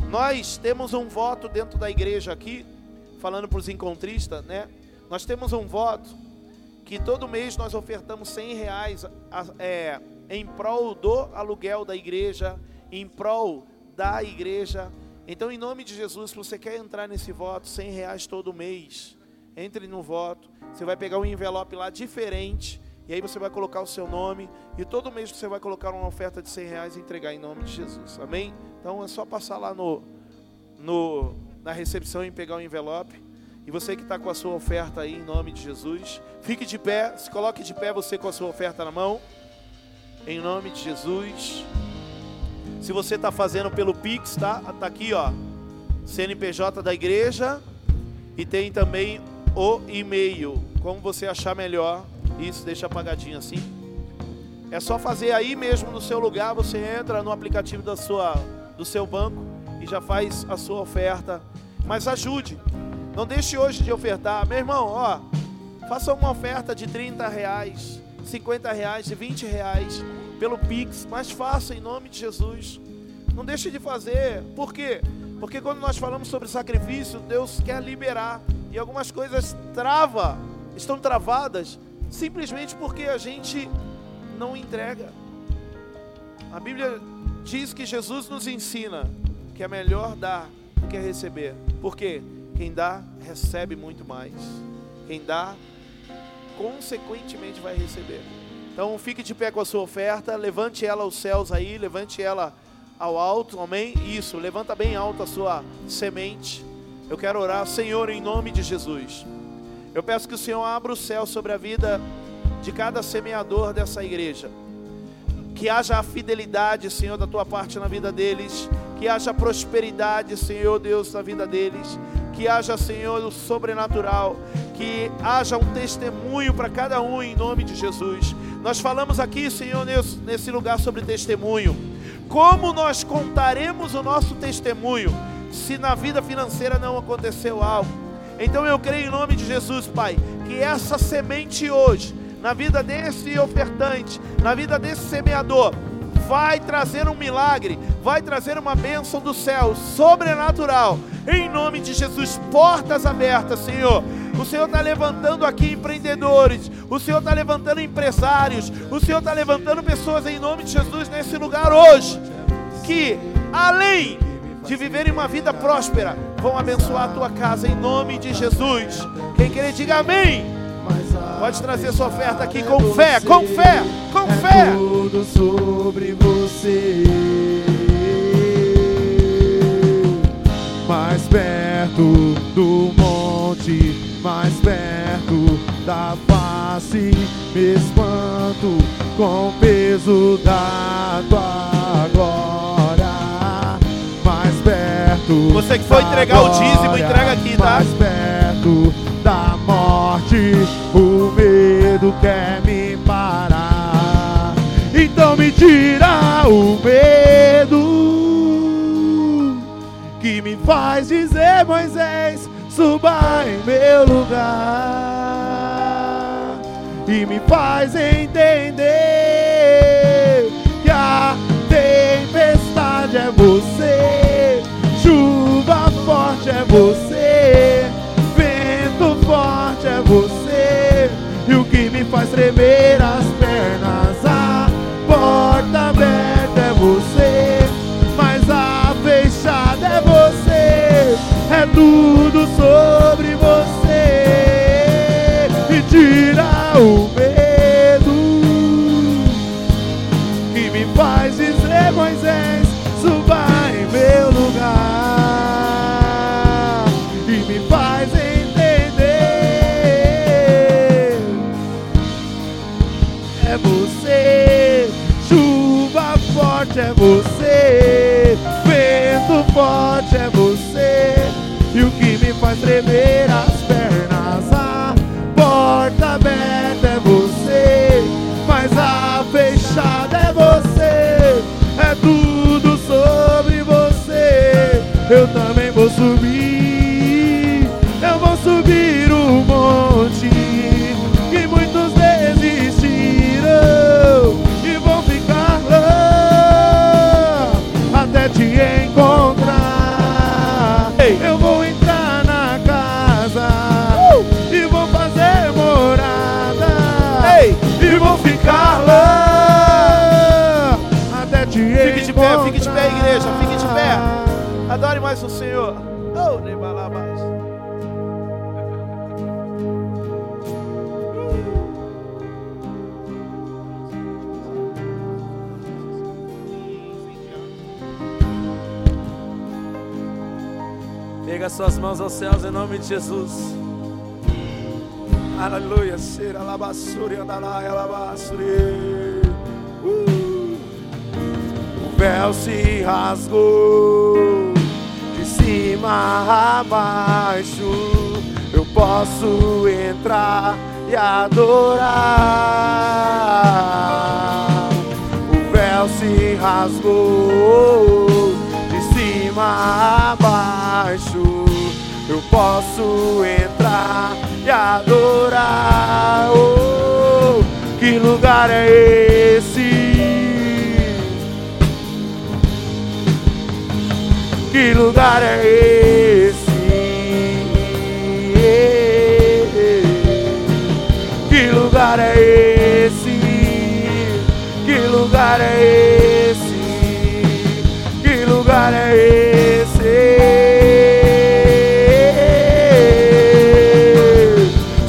Nós temos um voto dentro da igreja aqui, falando para os encontristas, né? Nós temos um voto que todo mês nós ofertamos 100 reais é, em prol do aluguel da igreja, em prol da igreja. Então, em nome de Jesus, se você quer entrar nesse voto, 100 reais todo mês, entre no voto. Você vai pegar um envelope lá diferente. E aí você vai colocar o seu nome. E todo mês você vai colocar uma oferta de 100 reais e entregar em nome de Jesus. Amém? Então é só passar lá no, no, na recepção e pegar o envelope. E você que está com a sua oferta aí em nome de Jesus. Fique de pé. Se coloque de pé você com a sua oferta na mão. Em nome de Jesus. Se você está fazendo pelo Pix, tá? Tá aqui, ó. CNPJ da igreja. E tem também o e-mail, como você achar melhor. Isso, deixa apagadinho assim. É só fazer aí mesmo no seu lugar, você entra no aplicativo da sua, do seu banco e já faz a sua oferta. Mas ajude, não deixe hoje de ofertar. Meu irmão, ó, faça uma oferta de 30 reais, 50 reais, de 20 reais pelo Pix, mas faça em nome de Jesus. Não deixe de fazer, por quê? Porque quando nós falamos sobre sacrifício, Deus quer liberar e algumas coisas trava, estão travadas, simplesmente porque a gente não entrega. A Bíblia diz que Jesus nos ensina que é melhor dar do que receber. Por quê? Quem dá, recebe muito mais. Quem dá, consequentemente vai receber. Então fique de pé com a sua oferta, levante ela aos céus aí, levante ela ao alto, amém? Isso, levanta bem alto a sua semente. Eu quero orar, Senhor, em nome de Jesus. Eu peço que o Senhor abra o céu sobre a vida de cada semeador dessa igreja. Que haja a fidelidade, Senhor, da tua parte na vida deles. Que haja prosperidade, Senhor Deus, na vida deles. Que haja, Senhor, o sobrenatural. Que haja um testemunho para cada um em nome de Jesus. Nós falamos aqui, Senhor, nesse lugar sobre testemunho. Como nós contaremos o nosso testemunho se na vida financeira não aconteceu algo? Então eu creio em nome de Jesus, Pai, que essa semente hoje, na vida desse ofertante, na vida desse semeador, vai trazer um milagre, vai trazer uma bênção do céu sobrenatural. Em nome de Jesus, portas abertas, Senhor. O Senhor está levantando aqui empreendedores, o Senhor está levantando empresários, o Senhor está levantando pessoas em nome de Jesus nesse lugar hoje, que além de viverem uma vida próspera, vão abençoar a tua casa em nome de Jesus. Quem querer, diga amém. Pode trazer sua oferta aqui com fé, com fé, com fé. Tudo sobre você. Mais perto do monte, mais perto da face, me espanto com o peso da tua glória. Mais perto. Você que foi entregar o dízimo, entrega aqui, tá? Mais perto o medo quer me parar. Então me tira o medo que me faz dizer, Moisés, suba em meu lugar e me faz entender que a tempestade é você, chuva forte é você, faz tremer as pernas, a porta aberta é você, mas a fechada é você, é tudo sobre mais o Senhor. Oh, nem mais. Pega suas mãos aos céus em nome de Jesus. Aleluia. Cheira alabassuri, andalai, alabassuri. Uh. O véu se rasgou de cima a baixo. Eu posso entrar e adorar. O véu se rasgou de cima a baixo. Eu posso entrar e adorar. Oh, que lugar é esse? Que lugar é esse? Que lugar é esse? Que lugar é esse? Que lugar é esse?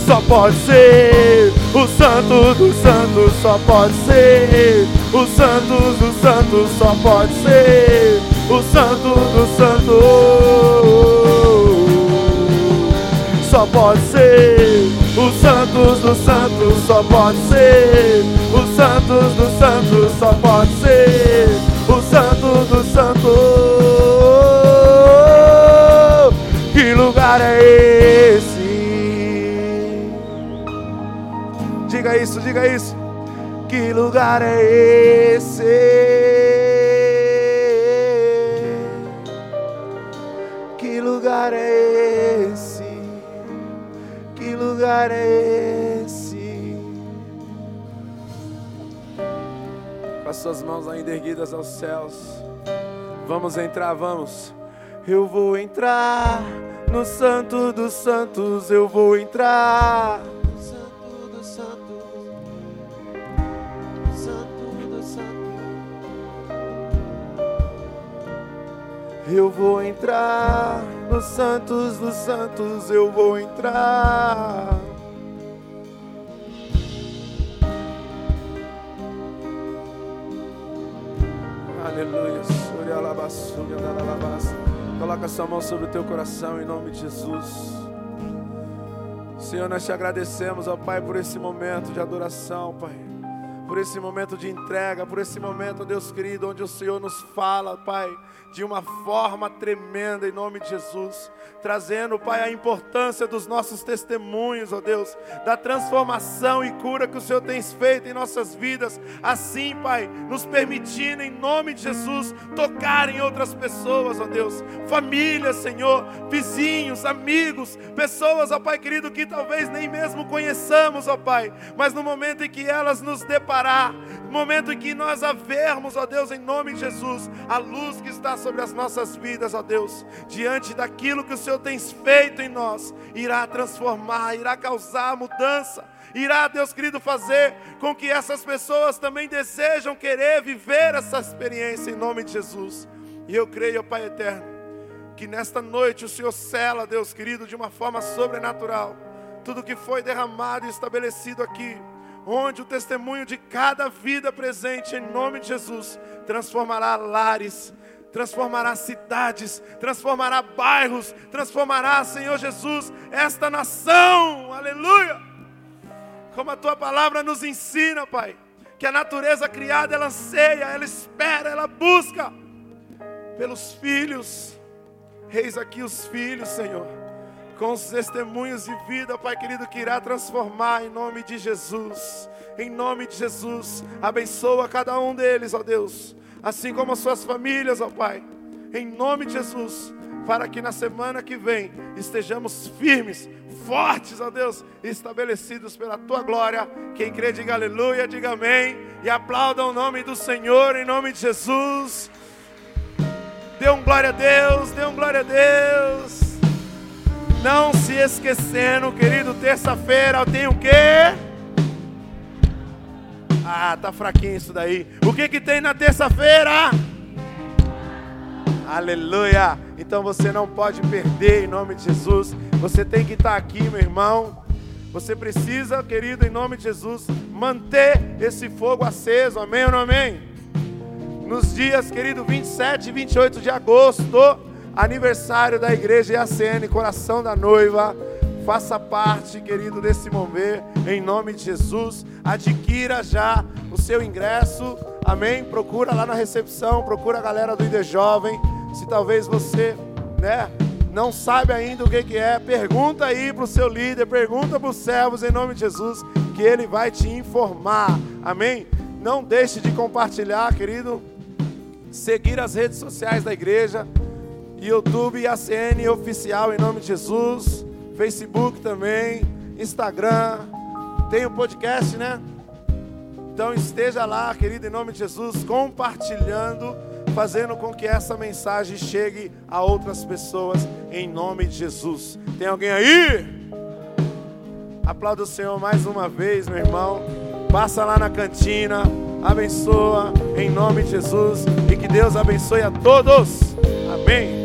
Só pode ser o santo dos santos, só pode ser o santo dos santos, só pode ser o santo dos santos só pode ser. Os santos dos santos só pode ser. Os santos dos santos só pode ser. O santo dos santos. Que lugar é esse? Diga isso, diga isso. Que lugar é esse? Lugar é esse? Que lugar é esse? Com as suas mãos ainda erguidas aos céus. Vamos entrar, vamos. Eu vou entrar no Santo dos Santos, eu vou entrar. No Santo Santos, Santo. Eu vou entrar nos Santos dos Santos, eu vou entrar. Aleluia. Surya alabaça. Coloca sua mão sobre o teu coração em nome de Jesus. Senhor, nós te agradecemos, ó Pai, por esse momento de adoração, Pai. Por esse momento de entrega, por esse momento, Deus querido, onde o Senhor nos fala, Pai, de uma forma tremenda, em nome de Jesus. Trazendo, Pai, a importância dos nossos testemunhos, ó Deus, da transformação e cura que o Senhor tem feito em nossas vidas. Assim, Pai, nos permitindo, em nome de Jesus, tocar em outras pessoas, ó Deus. Famílias, Senhor, vizinhos, amigos, pessoas, ó Pai querido, que talvez nem mesmo conheçamos, ó Pai, mas no momento em que elas nos deparar, no momento em que nós a vermos, ó Deus, em nome de Jesus, a luz que está sobre as nossas vidas, ó Deus, diante daquilo que o Senhor tem feito em nós, irá transformar, irá causar mudança, irá, Deus querido, fazer com que essas pessoas também desejam querer viver essa experiência em nome de Jesus. E eu creio, Pai eterno, que nesta noite o Senhor cela, Deus querido, de uma forma sobrenatural, tudo que foi derramado e estabelecido aqui onde o testemunho de cada vida presente, em nome de Jesus, transformará lares, transformará cidades, transformará bairros, transformará, Senhor Jesus, esta nação, aleluia. Como a tua palavra nos ensina, Pai, que a natureza criada ela anseia, ela espera, ela busca pelos filhos. Eis aqui os filhos, Senhor com os testemunhos de vida, Pai querido, que irá transformar em nome de Jesus. Em nome de Jesus, abençoa cada um deles, ó Deus, assim como as suas famílias, ó Pai. Em nome de Jesus, para que na semana que vem estejamos firmes, fortes, ó Deus, estabelecidos pela tua glória. Quem crê, diga aleluia, diga amém e aplauda o nome do Senhor em nome de Jesus. Dê um glória a Deus, dê um glória a Deus. Não se esquecendo, querido, terça-feira tem o quê? Ah, tá fraquinho isso daí. O que que tem na terça-feira? Aleluia. Então você não pode perder em nome de Jesus. Você tem que estar aqui, meu irmão. Você precisa, querido, em nome de Jesus, manter esse fogo aceso. Amém ou não amém? Nos dias, querido, 27 e 28 de agosto, aniversário da igreja EACN, coração da noiva. Faça parte, querido, desse mover, em nome de Jesus. Adquira já o seu ingresso, amém? Procura lá na recepção, procura a galera do ID Jovem. Se talvez você, né, não sabe ainda o que, que é, pergunta aí para o seu líder, pergunta para os servos, em nome de Jesus, que ele vai te informar, amém? Não deixe de compartilhar, querido, seguir as redes sociais da igreja. YouTube ACN oficial em nome de Jesus, Facebook também, Instagram, tem o podcast, né? Então esteja lá, querido, em nome de Jesus, compartilhando, fazendo com que essa mensagem chegue a outras pessoas em nome de Jesus. Tem alguém aí? Aplauda o Senhor mais uma vez, meu irmão. Passa lá na cantina, abençoa em nome de Jesus e que Deus abençoe a todos. Amém.